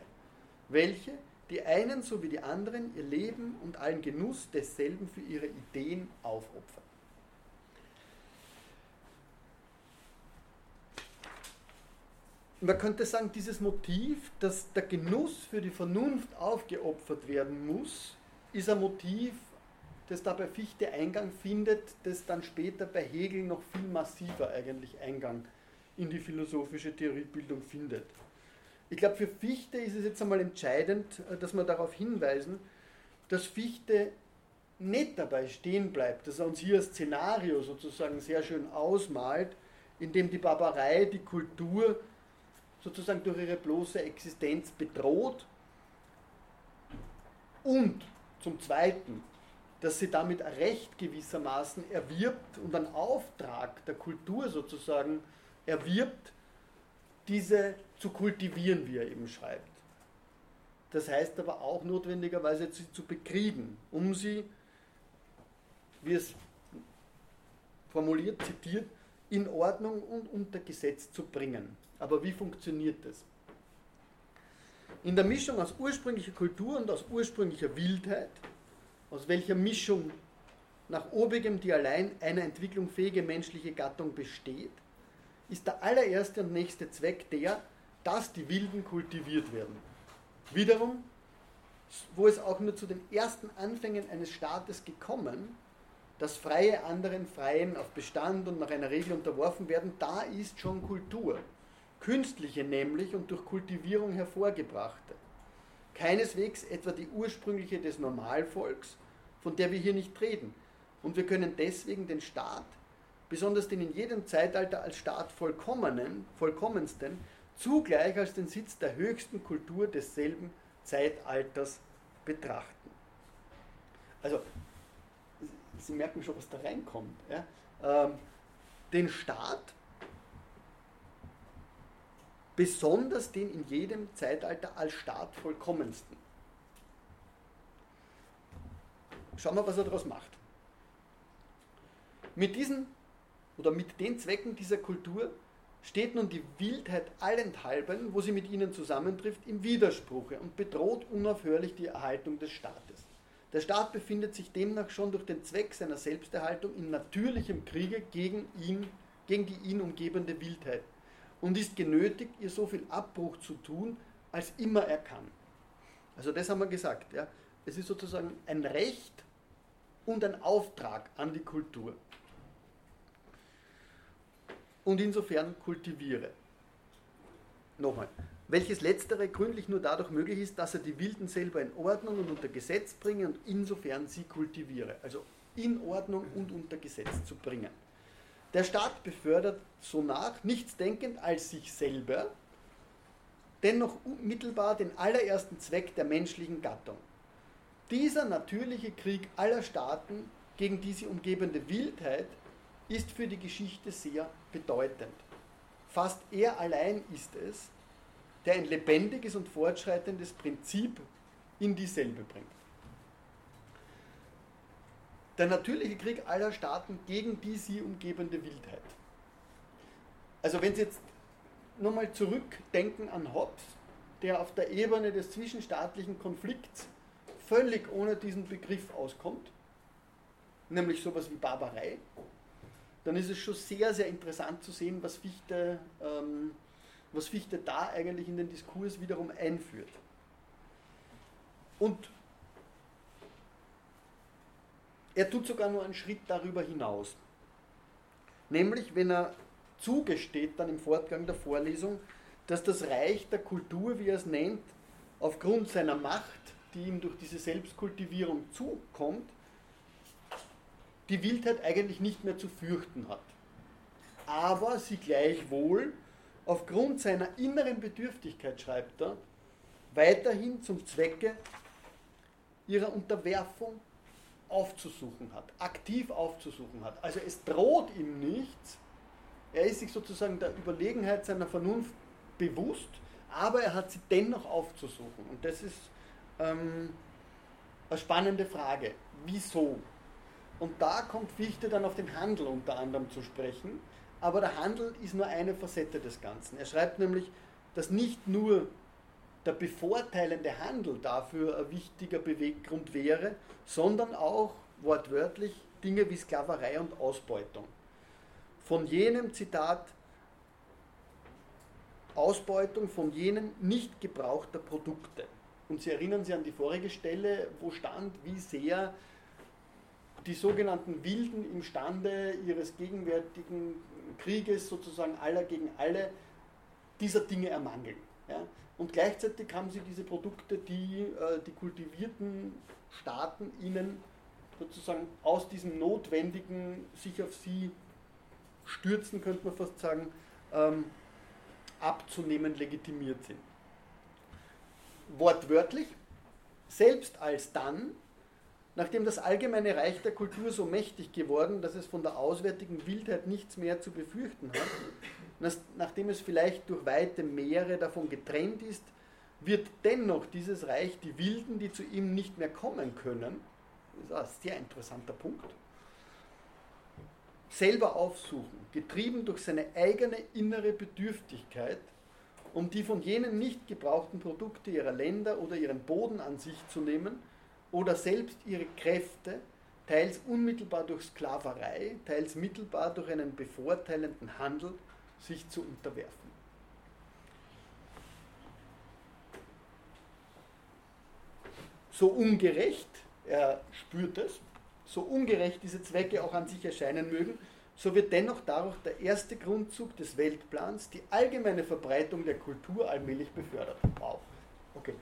welche, die einen so wie die anderen, ihr Leben und allen Genuss desselben für ihre Ideen aufopfern. Man könnte sagen, dieses Motiv, dass der Genuss für die Vernunft aufgeopfert werden muss, ist ein Motiv, das da bei Fichte Eingang findet, das dann später bei Hegel noch viel massiver eigentlich Eingang findet in die philosophische Theoriebildung findet. Ich glaube, für Fichte ist es jetzt einmal entscheidend, äh, dass wir darauf hinweisen, dass Fichte nicht dabei stehen bleibt, dass er uns hier ein Szenario sozusagen sehr schön ausmalt, in dem die Barbarei die Kultur sozusagen durch ihre bloße Existenz bedroht und zum Zweiten, dass sie damit ein Recht gewissermaßen erwirbt und einen Auftrag der Kultur sozusagen erwirbt, diese zu kultivieren, wie er eben schreibt. Das heißt aber auch notwendigerweise sie zu bekriegen, um sie, wie es formuliert, zitiert, in Ordnung und unter Gesetz zu bringen. Aber wie funktioniert das? In der Mischung aus ursprünglicher Kultur und aus ursprünglicher Wildheit, aus welcher Mischung nach obigem die allein einer Entwicklung fähige menschliche Gattung besteht, ist der allererste und nächste Zweck der, dass die Wilden kultiviert werden. Wiederum, wo es auch nur zu den ersten Anfängen eines Staates gekommen, dass Freie anderen Freien auf Bestand und nach einer Regel unterworfen werden, da ist schon Kultur. Künstliche nämlich und durch Kultivierung hervorgebrachte. Keineswegs etwa die ursprüngliche des Normalvolks, von der wir hier nicht reden. Und wir können deswegen den Staat besonders den in jedem Zeitalter als Staat vollkommenen, vollkommensten, zugleich als den Sitz der höchsten Kultur desselben Zeitalters betrachten. Also, Sie merken schon, was da reinkommt. Ja? Ähm, den Staat, besonders den in jedem Zeitalter als Staat vollkommensten. Schauen wir, was er daraus macht. Mit diesen oder mit den Zwecken dieser Kultur steht nun die Wildheit allenthalben, wo sie mit ihnen zusammentrifft, im Widerspruche und bedroht unaufhörlich die Erhaltung des Staates. Der Staat befindet sich demnach schon durch den Zweck seiner Selbsterhaltung in natürlichem Kriege gegen ihn, gegen die ihn umgebende Wildheit und ist genötigt, ihr so viel Abbruch zu tun, als immer er kann. Also das haben wir gesagt. Ja. Es ist sozusagen ein Recht und ein Auftrag an die Kultur. Und insofern kultiviere. Nochmal. Welches letztere gründlich nur dadurch möglich ist, dass er die Wilden selber in Ordnung und unter Gesetz bringe und insofern sie kultiviere. Also in Ordnung und unter Gesetz zu bringen. Der Staat befördert so nach, nichts denkend als sich selber, dennoch unmittelbar den allerersten Zweck der menschlichen Gattung. Dieser natürliche Krieg aller Staaten gegen die sie umgebende Wildheit ist für die Geschichte sehr bedeutend. Fast er allein ist es, der ein lebendiges und fortschreitendes Prinzip in dieselbe bringt. Der natürliche Krieg aller Staaten gegen die sie umgebende Wildheit. Also wenn Sie jetzt nochmal zurückdenken an Hobbes, der auf der Ebene des zwischenstaatlichen Konflikts völlig ohne diesen Begriff auskommt, nämlich sowas wie Barbarei, dann ist es schon sehr, sehr interessant zu sehen, was Fichte, ähm, was Fichte da eigentlich in den Diskurs wiederum einführt. Und er tut sogar nur einen Schritt darüber hinaus. Nämlich, wenn er zugesteht dann im Fortgang der Vorlesung, dass das Reich der Kultur, wie er es nennt, aufgrund seiner Macht, die ihm durch diese Selbstkultivierung zukommt, die Wildheit eigentlich nicht mehr zu fürchten hat. Aber sie gleichwohl aufgrund seiner inneren Bedürftigkeit, schreibt er, weiterhin zum Zwecke ihrer Unterwerfung aufzusuchen hat, aktiv aufzusuchen hat. Also es droht ihm nichts, er ist sich sozusagen der Überlegenheit seiner Vernunft bewusst, aber er hat sie dennoch aufzusuchen. Und das ist ähm, eine spannende Frage. Wieso? Und da kommt Fichte dann auf den Handel unter anderem zu sprechen. Aber der Handel ist nur eine Facette des Ganzen. Er schreibt nämlich, dass nicht nur der bevorteilende Handel dafür ein wichtiger Beweggrund wäre, sondern auch wortwörtlich Dinge wie Sklaverei und Ausbeutung von jenem Zitat Ausbeutung von jenen nicht gebrauchter Produkte. Und Sie erinnern sich an die vorige Stelle, wo stand, wie sehr die sogenannten Wilden imstande ihres gegenwärtigen Krieges sozusagen aller gegen alle dieser Dinge ermangeln. Ja? Und gleichzeitig haben sie diese Produkte, die äh, die kultivierten Staaten ihnen sozusagen aus diesem notwendigen, sich auf sie stürzen, könnte man fast sagen, ähm, abzunehmen legitimiert sind. Wortwörtlich, selbst als dann, nachdem das allgemeine Reich der Kultur so mächtig geworden, dass es von der auswärtigen Wildheit nichts mehr zu befürchten hat, nachdem es vielleicht durch weite Meere davon getrennt ist, wird dennoch dieses Reich die Wilden, die zu ihm nicht mehr kommen können, das ist ein sehr interessanter Punkt, selber aufsuchen, getrieben durch seine eigene innere Bedürftigkeit, um die von jenen nicht gebrauchten Produkte ihrer Länder oder ihren Boden an sich zu nehmen oder selbst ihre Kräfte, teils unmittelbar durch Sklaverei, teils mittelbar durch einen bevorteilenden Handel, sich zu unterwerfen. So ungerecht, er spürt es, so ungerecht diese Zwecke auch an sich erscheinen mögen, so wird dennoch dadurch der erste Grundzug des Weltplans, die allgemeine Verbreitung der Kultur, allmählich befördert. Wow. Okay.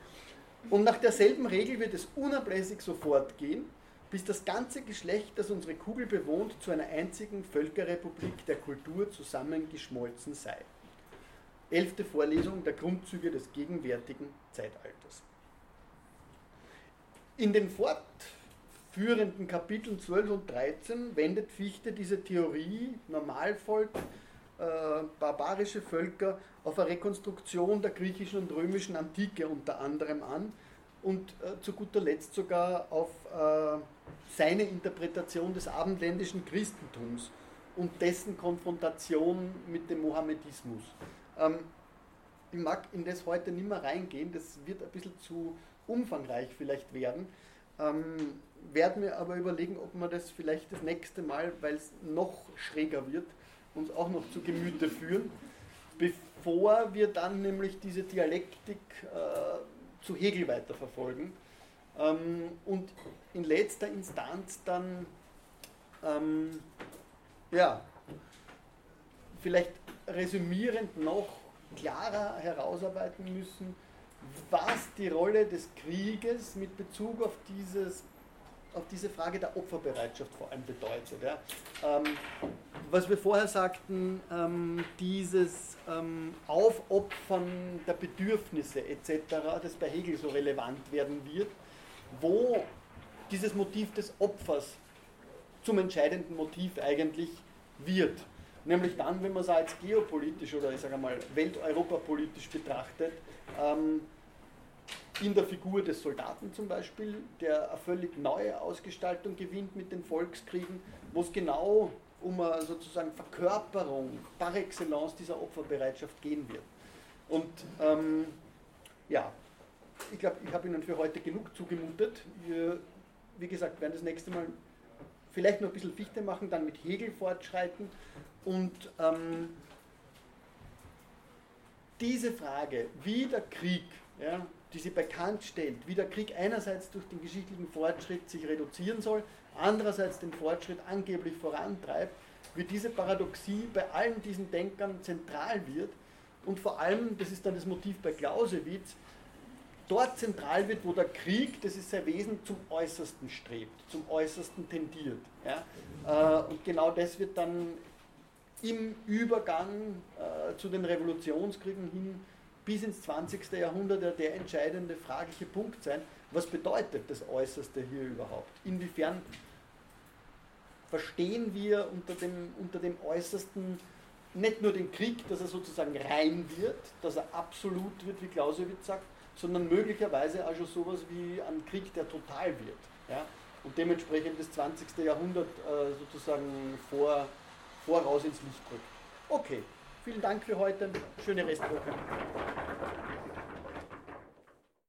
Und nach derselben Regel wird es unablässig so fortgehen, bis das ganze Geschlecht, das unsere Kugel bewohnt, zu einer einzigen Völkerrepublik der Kultur zusammengeschmolzen sei. Elfte Vorlesung der Grundzüge des gegenwärtigen Zeitalters. In den Fort führenden Kapiteln 12 und 13 wendet Fichte diese Theorie, Normalvolk, barbarische Völker, auf eine Rekonstruktion der griechischen und römischen Antike unter anderem an und äh, zu guter Letzt sogar auf äh, seine Interpretation des abendländischen Christentums und dessen Konfrontation mit dem Mohammedismus. Ähm, ich mag in das heute nicht mehr reingehen, das wird ein bisschen zu umfangreich vielleicht werden. Ähm, werde mir aber überlegen, ob wir das vielleicht das nächste Mal, weil es noch schräger wird, uns auch noch zu Gemüte führen, bevor wir dann nämlich diese Dialektik äh, zu Hegel weiterverfolgen. Ähm, und in letzter Instanz dann ähm, ja, vielleicht resümierend noch klarer herausarbeiten müssen, was die Rolle des Krieges mit Bezug auf, dieses, auf diese Frage der Opferbereitschaft vor allem bedeutet. Ja. Ähm, was wir vorher sagten, ähm, dieses ähm, Aufopfern der Bedürfnisse etc., das bei Hegel so relevant werden wird, wo dieses Motiv des Opfers zum entscheidenden Motiv eigentlich wird. Nämlich dann, wenn man es als geopolitisch oder ich sage mal welteuropapolitisch betrachtet, ähm, in der Figur des Soldaten zum Beispiel, der eine völlig neue Ausgestaltung gewinnt mit den Volkskriegen, wo es genau um eine sozusagen Verkörperung par excellence dieser Opferbereitschaft gehen wird. Und ähm, ja, ich glaube, ich habe Ihnen für heute genug zugemutet. Wir, wie gesagt, werden das nächste Mal vielleicht noch ein bisschen Fichte machen, dann mit Hegel fortschreiten und ähm, diese Frage, wie der Krieg, ja, die sich bei Kant stellt, wie der Krieg einerseits durch den geschichtlichen Fortschritt sich reduzieren soll, andererseits den Fortschritt angeblich vorantreibt, wie diese Paradoxie bei allen diesen Denkern zentral wird und vor allem, das ist dann das Motiv bei Clausewitz, dort zentral wird, wo der Krieg, das ist sein Wesen, zum Äußersten strebt, zum Äußersten tendiert. Ja? Äh, und genau das wird dann im Übergang äh, zu den Revolutionskriegen hin bis ins 20. Jahrhundert ja der entscheidende fragliche Punkt sein, was bedeutet das Äußerste hier überhaupt? Inwiefern verstehen wir unter dem, unter dem Äußersten nicht nur den Krieg, dass er sozusagen rein wird, dass er absolut wird, wie Clausewitz sagt, sondern möglicherweise auch schon sowas wie ein Krieg, der total wird. Ja? Und dementsprechend das 20. Jahrhundert äh, sozusagen vor, voraus ins Licht rückt. Okay, vielen Dank für heute. Schöne Restwoche.